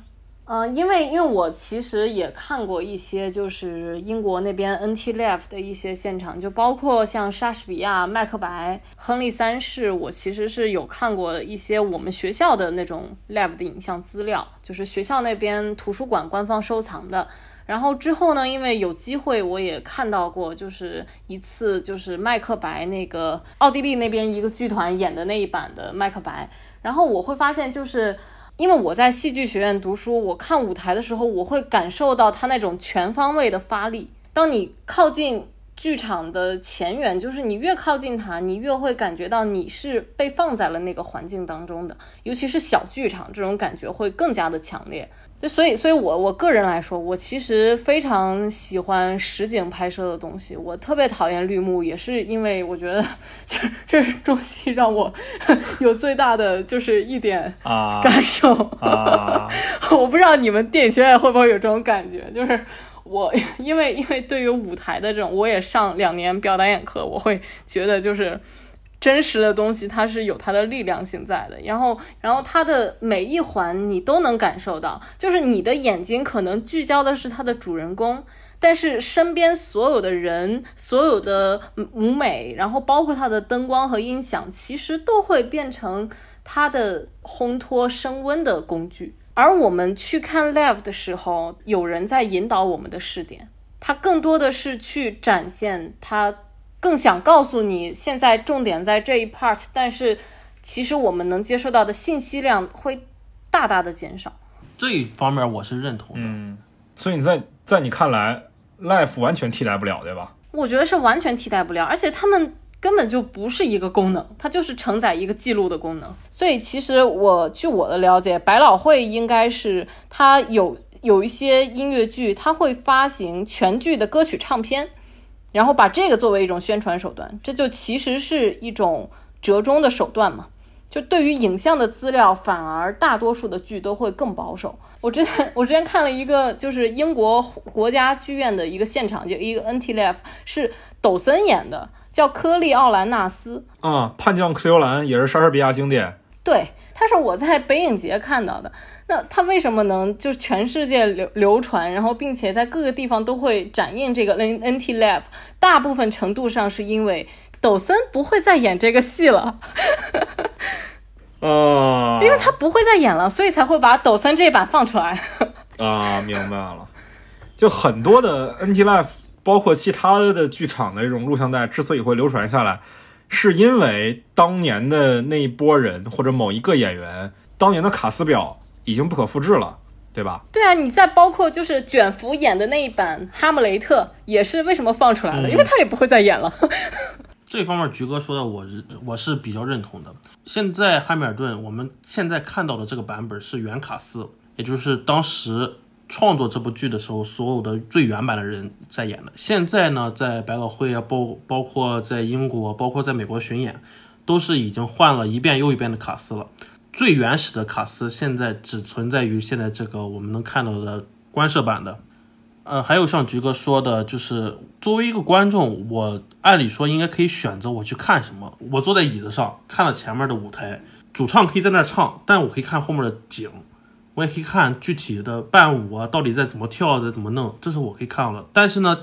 呃，因为因为我其实也看过一些，就是英国那边 NT Live 的一些现场，就包括像莎士比亚、麦克白、亨利三世，我其实是有看过一些我们学校的那种 Live 的影像资料，就是学校那边图书馆官方收藏的。然后之后呢，因为有机会，我也看到过，就是一次就是麦克白那个奥地利那边一个剧团演的那一版的麦克白，然后我会发现就是。因为我在戏剧学院读书，我看舞台的时候，我会感受到他那种全方位的发力。当你靠近。剧场的前缘，就是你越靠近它，你越会感觉到你是被放在了那个环境当中的，尤其是小剧场，这种感觉会更加的强烈。就所以，所以我我个人来说，我其实非常喜欢实景拍摄的东西，我特别讨厌绿幕，也是因为我觉得这这是中戏让我 有最大的就是一点啊感受。啊，我不知道你们电影学院会不会有这种感觉，就是。我 因为因为对于舞台的这种，我也上两年表导演课，我会觉得就是真实的东西，它是有它的力量性在的。然后，然后它的每一环你都能感受到，就是你的眼睛可能聚焦的是它的主人公，但是身边所有的人、所有的舞美，然后包括它的灯光和音响，其实都会变成它的烘托升温的工具。而我们去看 live 的时候，有人在引导我们的视点，他更多的是去展现，他更想告诉你，现在重点在这一 part，但是其实我们能接受到的信息量会大大的减少。这一方面我是认同的。嗯，所以你在在你看来，live 完全替代不了，对吧？我觉得是完全替代不了，而且他们。根本就不是一个功能，它就是承载一个记录的功能。所以其实我据我的了解，百老汇应该是它有有一些音乐剧，它会发行全剧的歌曲唱片，然后把这个作为一种宣传手段。这就其实是一种折中的手段嘛。就对于影像的资料，反而大多数的剧都会更保守。我之前我之前看了一个，就是英国国家剧院的一个现场，就一个 NT Live 是抖森演的。叫科利奥兰纳斯啊，叛将克尤兰也是莎士比亚经典。对，他是我在北影节看到的。那他为什么能就是全世界流流传，然后并且在各个地方都会展映这个 N N T Live？大部分程度上是因为抖森不会再演这个戏了。啊，因为他不会再演了，所以才会把抖森这一版放出来。啊，明白了。就很多的 N T Live。包括其他的剧场的这种录像带之所以会流传下来，是因为当年的那一波人或者某一个演员当年的卡斯表已经不可复制了，对吧？对啊，你再包括就是卷福演的那一版《哈姆雷特》，也是为什么放出来了？因为他也不会再演了。这方面，菊哥说的，我我是比较认同的。现在《汉密尔顿》，我们现在看到的这个版本是原卡斯，也就是当时。创作这部剧的时候，所有的最原版的人在演的。现在呢，在百老汇啊，包包括在英国，包括在美国巡演，都是已经换了一遍又一遍的卡斯了。最原始的卡斯现在只存在于现在这个我们能看到的官摄版的。呃，还有像菊哥说的，就是作为一个观众，我按理说应该可以选择我去看什么。我坐在椅子上看了前面的舞台，主唱可以在那儿唱，但我可以看后面的景。我也可以看具体的伴舞啊，到底在怎么跳，在怎么弄，这是我可以看到的。但是呢，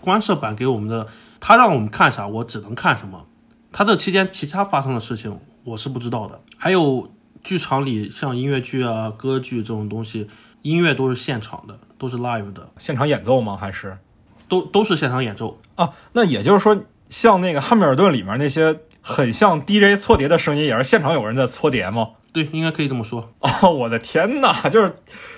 观摄版给我们的，他让我们看啥，我只能看什么。他这期间其他发生的事情，我是不知道的。还有剧场里像音乐剧啊、歌剧这种东西，音乐都是现场的，都是 live 的，现场演奏吗？还是都都是现场演奏啊？那也就是说，像那个《汉密尔顿》里面那些很像 DJ 搓碟的声音，也是现场有人在搓碟吗？对，应该可以这么说。哦，我的天哪，就是，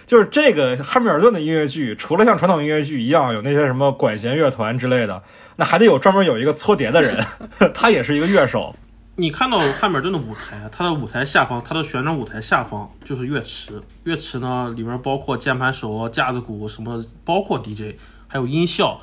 就是这个汉密尔顿的音乐剧，除了像传统音乐剧一样有那些什么管弦乐团之类的，那还得有专门有一个搓碟的人，他也是一个乐手。你看到汉密尔顿的舞台，它的舞台下方，它的旋转舞台下方就是乐池，乐池呢里面包括键盘手、架子鼓什么，包括 DJ，还有音效，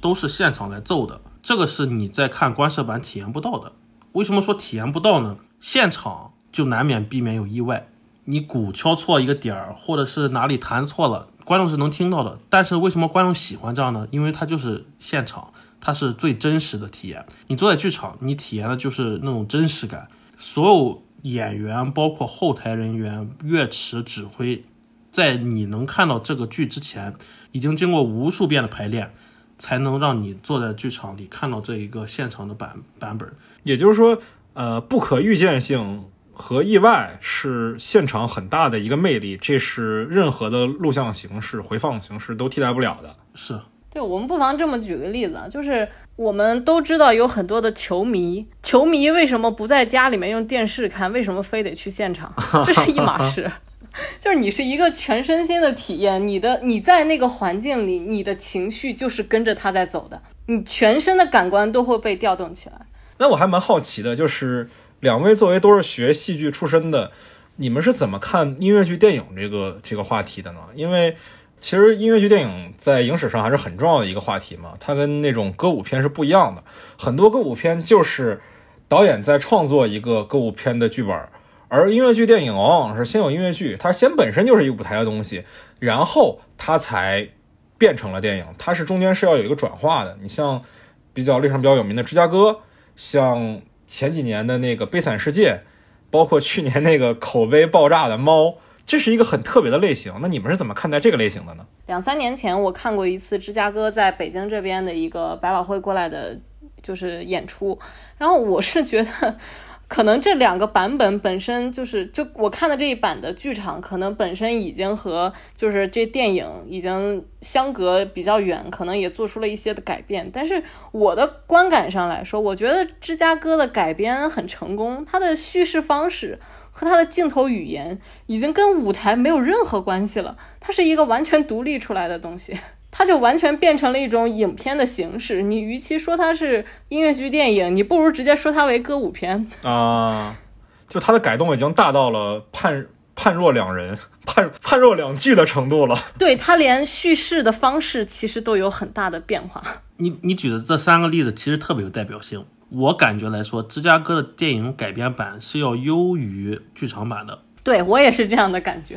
都是现场来奏的。这个是你在看观设版体验不到的。为什么说体验不到呢？现场。就难免避免有意外，你鼓敲错一个点儿，或者是哪里弹错了，观众是能听到的。但是为什么观众喜欢这样呢？因为它就是现场，它是最真实的体验。你坐在剧场，你体验的就是那种真实感。所有演员，包括后台人员、乐池指挥，在你能看到这个剧之前，已经经过无数遍的排练，才能让你坐在剧场里看到这一个现场的版版本。也就是说，呃，不可预见性和意外是现场很大的一个魅力，这是任何的录像形式、回放形式都替代不了的。是，对，我们不妨这么举个例子啊，就是我们都知道有很多的球迷，球迷为什么不在家里面用电视看？为什么非得去现场？这是一码事。就是你是一个全身心的体验，你的你在那个环境里，你的情绪就是跟着他在走的，你全身的感官都会被调动起来。那我还蛮好奇的，就是两位作为都是学戏剧出身的，你们是怎么看音乐剧电影这个这个话题的呢？因为其实音乐剧电影在影史上还是很重要的一个话题嘛，它跟那种歌舞片是不一样的。很多歌舞片就是导演在创作一个歌舞片的剧本。而音乐剧电影往往是先有音乐剧，它先本身就是一个舞台的东西，然后它才变成了电影。它是中间是要有一个转化的。你像比较历史上比较有名的芝加哥，像前几年的那个悲惨世界，包括去年那个口碑爆炸的猫，这是一个很特别的类型。那你们是怎么看待这个类型的呢？两三年前我看过一次芝加哥在北京这边的一个百老汇过来的，就是演出，然后我是觉得。可能这两个版本本身就是，就我看的这一版的剧场，可能本身已经和就是这电影已经相隔比较远，可能也做出了一些的改变。但是我的观感上来说，我觉得芝加哥的改编很成功，它的叙事方式和它的镜头语言已经跟舞台没有任何关系了，它是一个完全独立出来的东西。它就完全变成了一种影片的形式。你与其说它是音乐剧电影，你不如直接说它为歌舞片啊。就它的改动已经大到了判判若两人、判判若两剧的程度了。对，它连叙事的方式其实都有很大的变化。你你举的这三个例子其实特别有代表性。我感觉来说，芝加哥的电影改编版是要优于剧场版的。对我也是这样的感觉。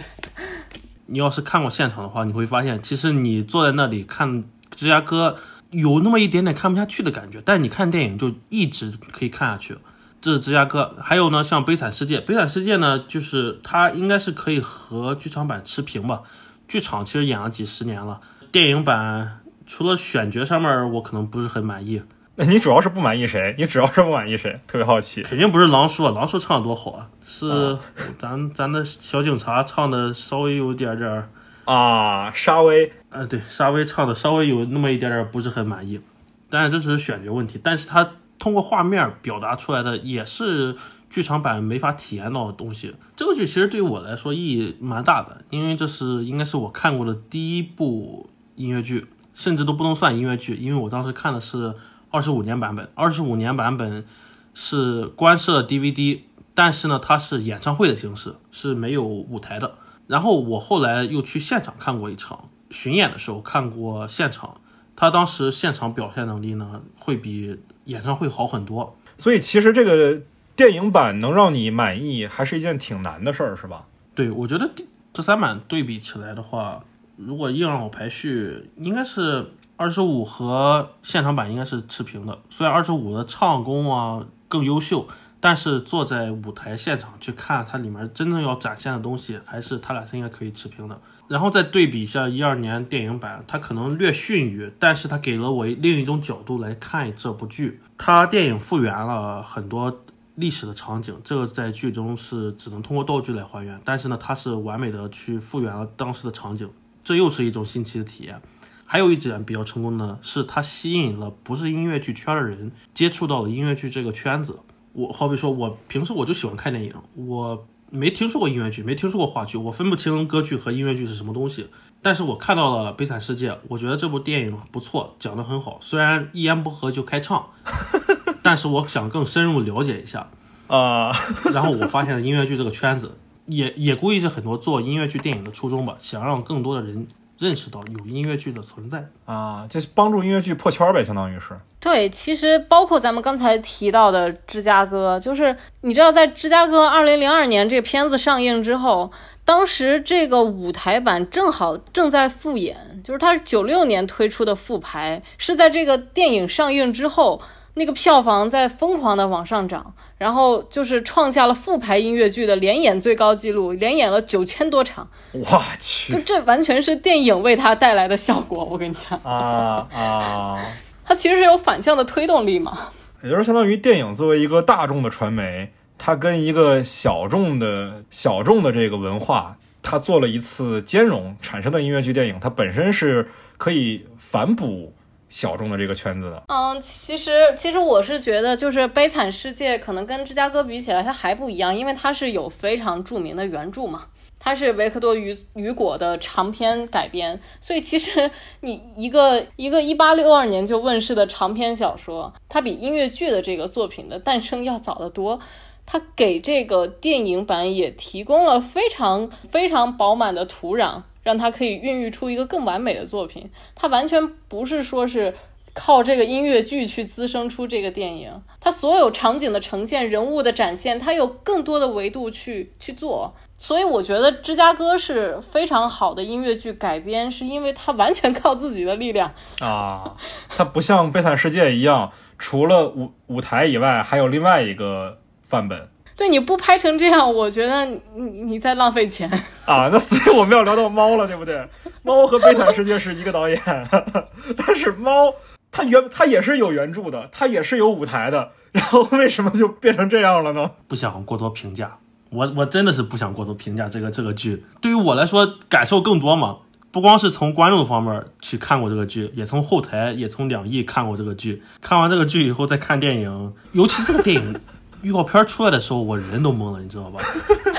你要是看过现场的话，你会发现，其实你坐在那里看芝加哥，有那么一点点看不下去的感觉。但你看电影就一直可以看下去。这是芝加哥，还有呢，像《悲惨世界》，《悲惨世界》呢，就是它应该是可以和剧场版持平吧。剧场其实演了几十年了，电影版除了选角上面我可能不是很满意。那你主要是不满意谁？你主要是不满意谁？特别好奇。肯定不是狼叔啊，狼叔唱的多好啊！是 咱咱的小警察唱的稍微有点点儿啊，沙威，呃，对，沙威唱的稍微有那么一点点不是很满意，但是这只是选角问题，但是他通过画面表达出来的也是剧场版没法体验到的东西。这个剧其实对于我来说意义蛮大的，因为这是应该是我看过的第一部音乐剧，甚至都不能算音乐剧，因为我当时看的是二十五年版本，二十五年版本是官摄 DVD。但是呢，它是演唱会的形式，是没有舞台的。然后我后来又去现场看过一场巡演的时候看过现场，他当时现场表现能力呢会比演唱会好很多。所以其实这个电影版能让你满意，还是一件挺难的事儿，是吧？对，我觉得这三版对比起来的话，如果硬让我排序，应该是二十五和现场版应该是持平的。虽然二十五的唱功啊更优秀。但是坐在舞台现场去看它里面真正要展现的东西，还是它俩是应该可以持平的。然后再对比一下一二年电影版，它可能略逊于，但是它给了我另一种角度来看这部剧。它电影复原了很多历史的场景，这个在剧中是只能通过道具来还原，但是呢，它是完美的去复原了当时的场景，这又是一种新奇的体验。还有一点比较成功的是，它吸引了不是音乐剧圈的人接触到了音乐剧这个圈子。我好比说，我平时我就喜欢看电影，我没听说过音乐剧，没听说过话剧，我分不清歌剧和音乐剧是什么东西。但是我看到了《悲惨世界》，我觉得这部电影不错，讲得很好。虽然一言不合就开唱，但是我想更深入了解一下啊。然后我发现了音乐剧这个圈子，也也估计是很多做音乐剧电影的初衷吧，想让更多的人。认识到有音乐剧的存在啊，就是帮助音乐剧破圈呗，相当于是。对，其实包括咱们刚才提到的芝加哥，就是你知道，在芝加哥二零零二年这个片子上映之后，当时这个舞台版正好正在复演，就是它是九六年推出的复排，是在这个电影上映之后那个票房在疯狂的往上涨，然后就是创下了复排音乐剧的连演最高纪录，连演了九千多场。我去就这完全是电影为它带来的效果，我跟你讲，啊啊！它其实是有反向的推动力嘛。也就是相当于电影作为一个大众的传媒，它跟一个小众的小众的这个文化，它做了一次兼容产生的音乐剧电影，它本身是可以反哺小众的这个圈子的。嗯，其实其实我是觉得，就是《悲惨世界》可能跟芝加哥比起来，它还不一样，因为它是有非常著名的原著嘛。它是维克多·雨雨果的长篇改编，所以其实 你一个一个一八六二年就问世的长篇小说，它比音乐剧的这个作品的诞生要早得多。它给这个电影版也提供了非常非常饱满的土壤，让它可以孕育出一个更完美的作品。它完全不是说是靠这个音乐剧去滋生出这个电影，它所有场景的呈现、人物的展现，它有更多的维度去去做。所以我觉得芝加哥是非常好的音乐剧改编，是因为它完全靠自己的力量。啊，它不像《悲惨世界》一样，除了舞舞台以外，还有另外一个范本对，你不拍成这样，我觉得你你你在浪费钱。啊。那所以我们要聊到猫了，对不对？猫和《悲惨世界》是一个导演，但是猫它原它也是有原著的，它也是有舞台的，然后为什么就变成这样了呢？不想过多评价，我我真的是不想过多评价这个这个剧。对于我来说，感受更多嘛，不光是从观众方面去看过这个剧，也从后台，也从两翼看过这个剧。看完这个剧以后再看电影，尤其这个电影预告片出来的时候，我人都懵了，你知道吧？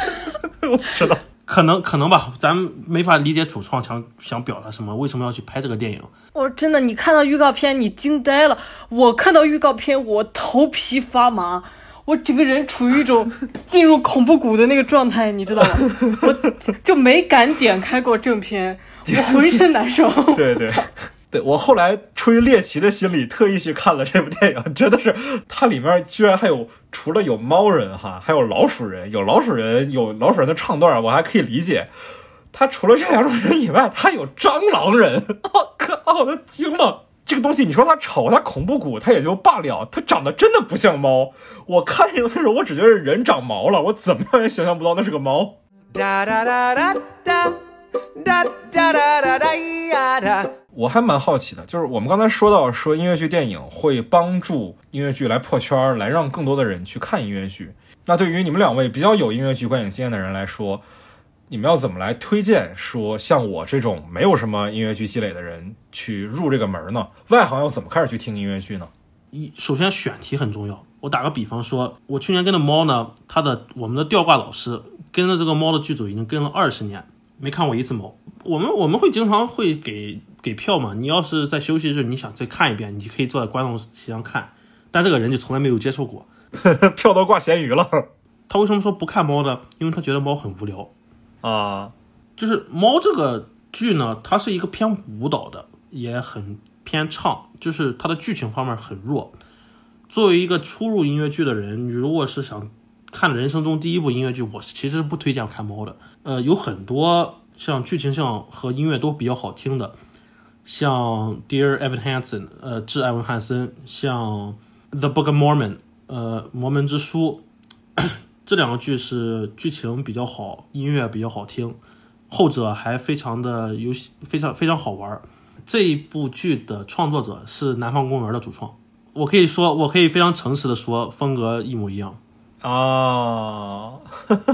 我知道，可能可能吧，咱们没法理解主创想想表达什么，为什么要去拍这个电影？我真的，你看到预告片，你惊呆了。我看到预告片，我头皮发麻，我整个人处于一种进入恐怖谷的那个状态，你知道吗？我就没敢点开过正片，我浑身难受。对对。我后来出于猎奇的心理，特意去看了这部电影，真的是它里面居然还有除了有猫人哈，还有老鼠人，有老鼠人，有老鼠人的唱段，我还可以理解。它除了这两种人以外，它有蟑螂人，我靠，我都惊了。这个东西，你说它丑，它恐怖谷，它也就罢了，它长得真的不像猫。我看那个时候，我只觉得人长毛了，我怎么样也想象不到那是个猫。哒哒哒哒哒我还蛮好奇的，就是我们刚才说到说音乐剧电影会帮助音乐剧来破圈儿，来让更多的人去看音乐剧。那对于你们两位比较有音乐剧观影经验的人来说，你们要怎么来推荐说像我这种没有什么音乐剧积累的人去入这个门呢？外行要怎么开始去听音乐剧呢？一首先选题很重要。我打个比方说，我去年跟的猫呢，它的我们的吊挂老师跟着这个猫的剧组已经跟了二十年，没看过一次猫。我们我们会经常会给给票嘛，你要是在休息日你想再看一遍，你可以坐在观众席上看，但这个人就从来没有接受过。票都挂咸鱼了他为什么说不看猫呢？因为他觉得猫很无聊。啊！就是《猫》这个剧呢，它是一个偏舞蹈的，也很偏唱，就是它的剧情方面很弱。作为一个初入音乐剧的人，你如果是想看人生中第一部音乐剧，我其实不推荐看《猫》的。呃，有很多像剧情上和音乐都比较好听的，像 Dear Evan Hansen，呃，致艾文汉森，像 The Book of Mormon，呃，摩门之书，这两个剧是剧情比较好，音乐比较好听，后者还非常的游戏非常非常好玩。这一部剧的创作者是南方公园的主创，我可以说，我可以非常诚实的说，风格一模一样。啊，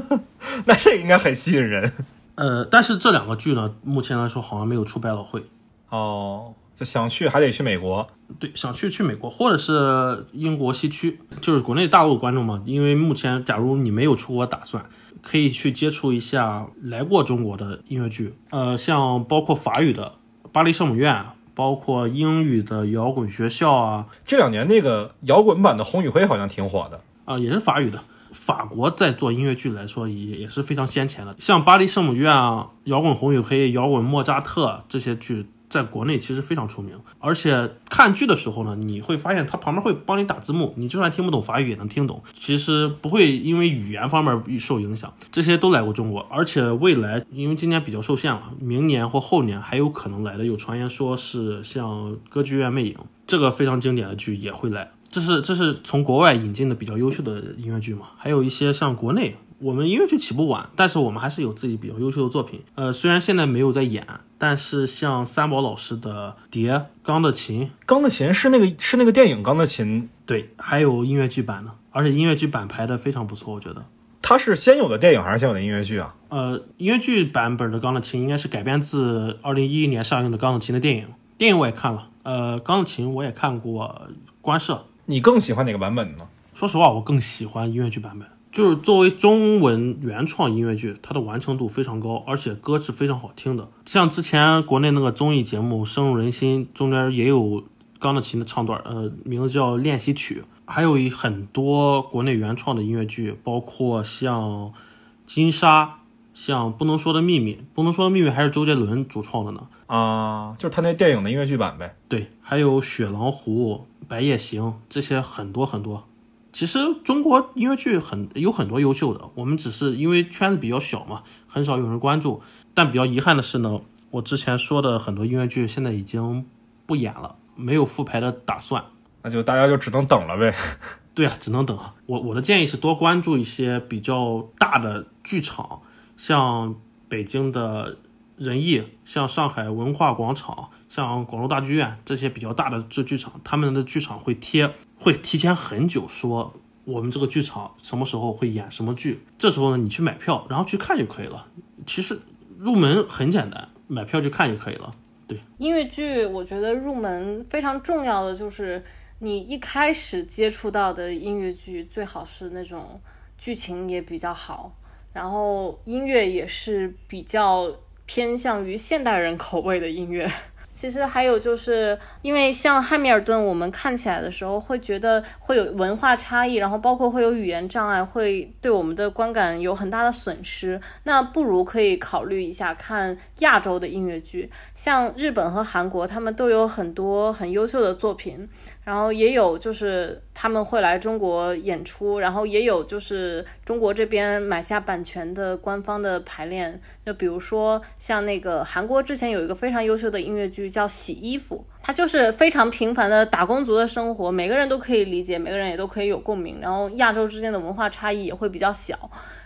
那这应该很吸引人呃，但是这两个剧呢，目前来说好像没有出百老汇。哦。就想去还得去美国对，想去去美国或者是英国西区，就是国内大陆观众嘛。因为目前，假如你没有出国打算，可以去接触一下来过中国的音乐剧，呃，像包括法语的巴黎圣母院，包括英语的摇滚学校啊，这两年那个摇滚版的《红与灰》好像挺火的。啊、也是法语的。法国在做音乐剧来说也也是非常先前的，像巴黎圣母院啊、摇滚红与黑、摇滚莫扎特这些剧，在国内其实非常出名。而且看剧的时候呢，你会发现它旁边会帮你打字幕，你就算听不懂法语也能听懂。其实不会因为语言方面受影响，这些都来过中国。而且未来因为今年比较受限了，明年或后年还有可能来的，有传言说是像歌剧院魅影这个非常经典的剧也会来。这是这是从国外引进的比较优秀的音乐剧嘛，还有一些像国内，我们音乐剧起步晚，但是我们还是有自己比较优秀的作品。呃，虽然现在没有在演，但是像三宝老师的《蝶》《钢的琴》，钢的琴是那个是那个电影《钢的琴》，对，还有音乐剧版的，而且音乐剧版排的非常不错，我觉得。它是先有的电影还是先有的音乐剧啊？呃，音乐剧版本的《钢的琴》应该是改编自二零一一年上映的《钢的琴》的电影，电影我也看了。呃，《钢的琴》我也看过官摄。你更喜欢哪个版本呢？说实话，我更喜欢音乐剧版本。就是作为中文原创音乐剧，它的完成度非常高，而且歌是非常好听的。像之前国内那个综艺节目《深入人心》，中间也有钢的琴的唱段，呃，名字叫《练习曲》。还有一很多国内原创的音乐剧，包括像《金沙》，像《不能说的秘密》，《不能说的秘密》还是周杰伦主创的呢。啊，就是他那电影的音乐剧版呗。对，还有《雪狼湖》《白夜行》这些很多很多。其实中国音乐剧很有很多优秀的，我们只是因为圈子比较小嘛，很少有人关注。但比较遗憾的是呢，我之前说的很多音乐剧现在已经不演了，没有复排的打算。那就大家就只能等了呗。对啊，只能等。我我的建议是多关注一些比较大的剧场，像北京的人艺，像上海文化广场，像广州大剧院这些比较大的这剧场，他们的剧场会贴。会提前很久说我们这个剧场什么时候会演什么剧，这时候呢你去买票，然后去看就可以了。其实入门很简单，买票去看就可以了。对，音乐剧我觉得入门非常重要的就是你一开始接触到的音乐剧最好是那种剧情也比较好，然后音乐也是比较偏向于现代人口味的音乐。其实还有就是，因为像汉密尔顿，我们看起来的时候会觉得会有文化差异，然后包括会有语言障碍，会对我们的观感有很大的损失。那不如可以考虑一下看亚洲的音乐剧，像日本和韩国，他们都有很多很优秀的作品。然后也有就是他们会来中国演出，然后也有就是中国这边买下版权的官方的排练。就比如说像那个韩国之前有一个非常优秀的音乐剧叫《洗衣服》，它就是非常平凡的打工族的生活，每个人都可以理解，每个人也都可以有共鸣。然后亚洲之间的文化差异也会比较小。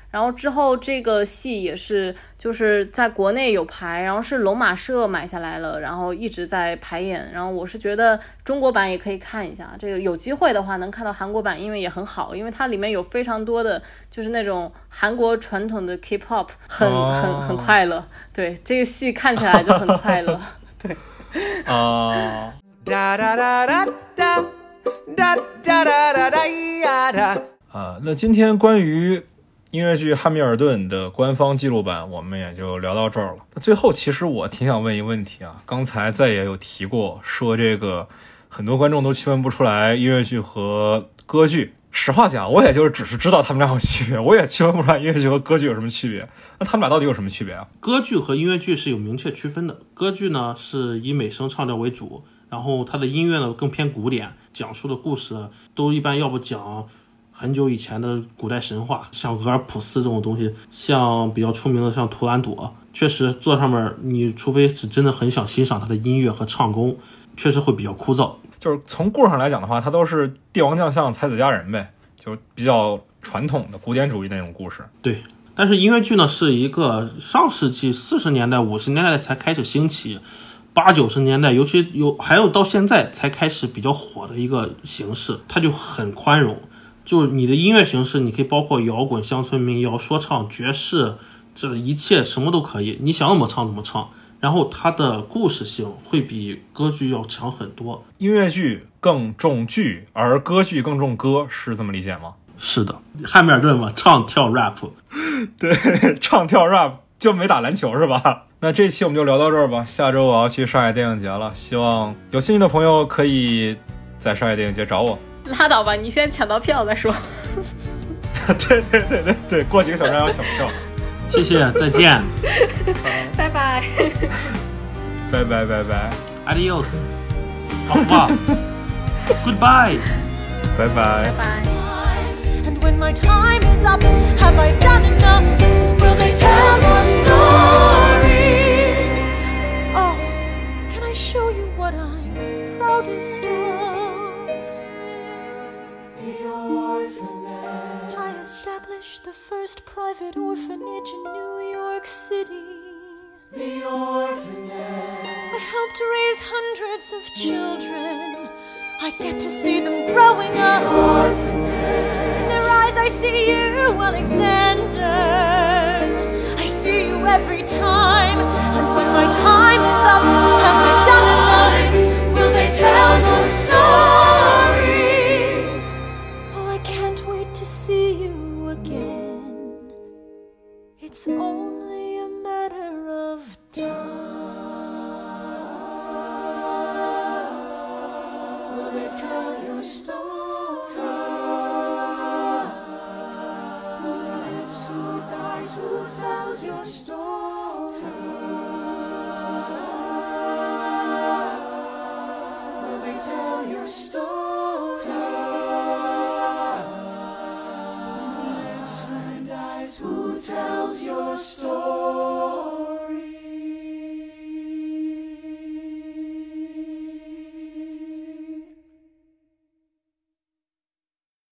然后之后这个戏也是就是在国内有排，然后是龙马社买下来了，然后一直在排演。然后我是觉得中国版也可以看一下，这个有机会的话能看到韩国版，因为也很好，因为它里面有非常多的就是那种韩国传统的 K-pop，很很很快乐。对，这个戏看起来就很快乐。对，啊。啊，那今天关于。音乐剧《汉密尔顿》的官方记录版，我们也就聊到这儿了。那最后，其实我挺想问一个问题啊，刚才再也有提过，说这个很多观众都区分不出来音乐剧和歌剧。实话讲，我也就是只是知道他们俩有区别，我也区分不出来音乐剧和歌剧有什么区别。那他们俩到底有什么区别啊？歌剧和音乐剧是有明确区分的。歌剧呢是以美声唱调为主，然后它的音乐呢更偏古典，讲述的故事都一般要不讲。很久以前的古代神话，像俄尔普斯这种东西，像比较出名的像图兰朵，确实坐上面，你除非是真的很想欣赏他的音乐和唱功，确实会比较枯燥。就是从故事上来讲的话，它都是帝王将相、才子佳人呗，就比较传统的古典主义那种故事。对，但是音乐剧呢，是一个上世纪四十年代、五十年代才开始兴起，八九十年代，尤其有还有到现在才开始比较火的一个形式，它就很宽容。就是你的音乐形式，你可以包括摇滚、乡村民谣、说唱、爵士，这一切什么都可以，你想怎么唱怎么唱。然后它的故事性会比歌剧要强很多。音乐剧更重剧，而歌剧更重歌，是这么理解吗？是的，汉密尔顿嘛，唱跳 rap，对，唱跳 rap 就没打篮球是吧？那这期我们就聊到这儿吧。下周我要去上海电影节了，希望有兴趣的朋友可以在上海电影节找我。拉倒吧，你先抢到票再说。对对对对对，过几个小时要抢票。谢谢，再见。拜拜。拜拜拜拜，Adios。好吧。Goodbye。拜拜。拜拜。 Established the first private orphanage in New York City. The orphanage. I helped raise hundreds of children. I get to see them growing up. Orphanage. In their eyes, I see you, Alexander. I see you every time. And when my time is up, have I done enough? Will they tell no It's only a matter of time. Will they tell your story? Who lives, who dies, who tells your story? Will they tell your story? So.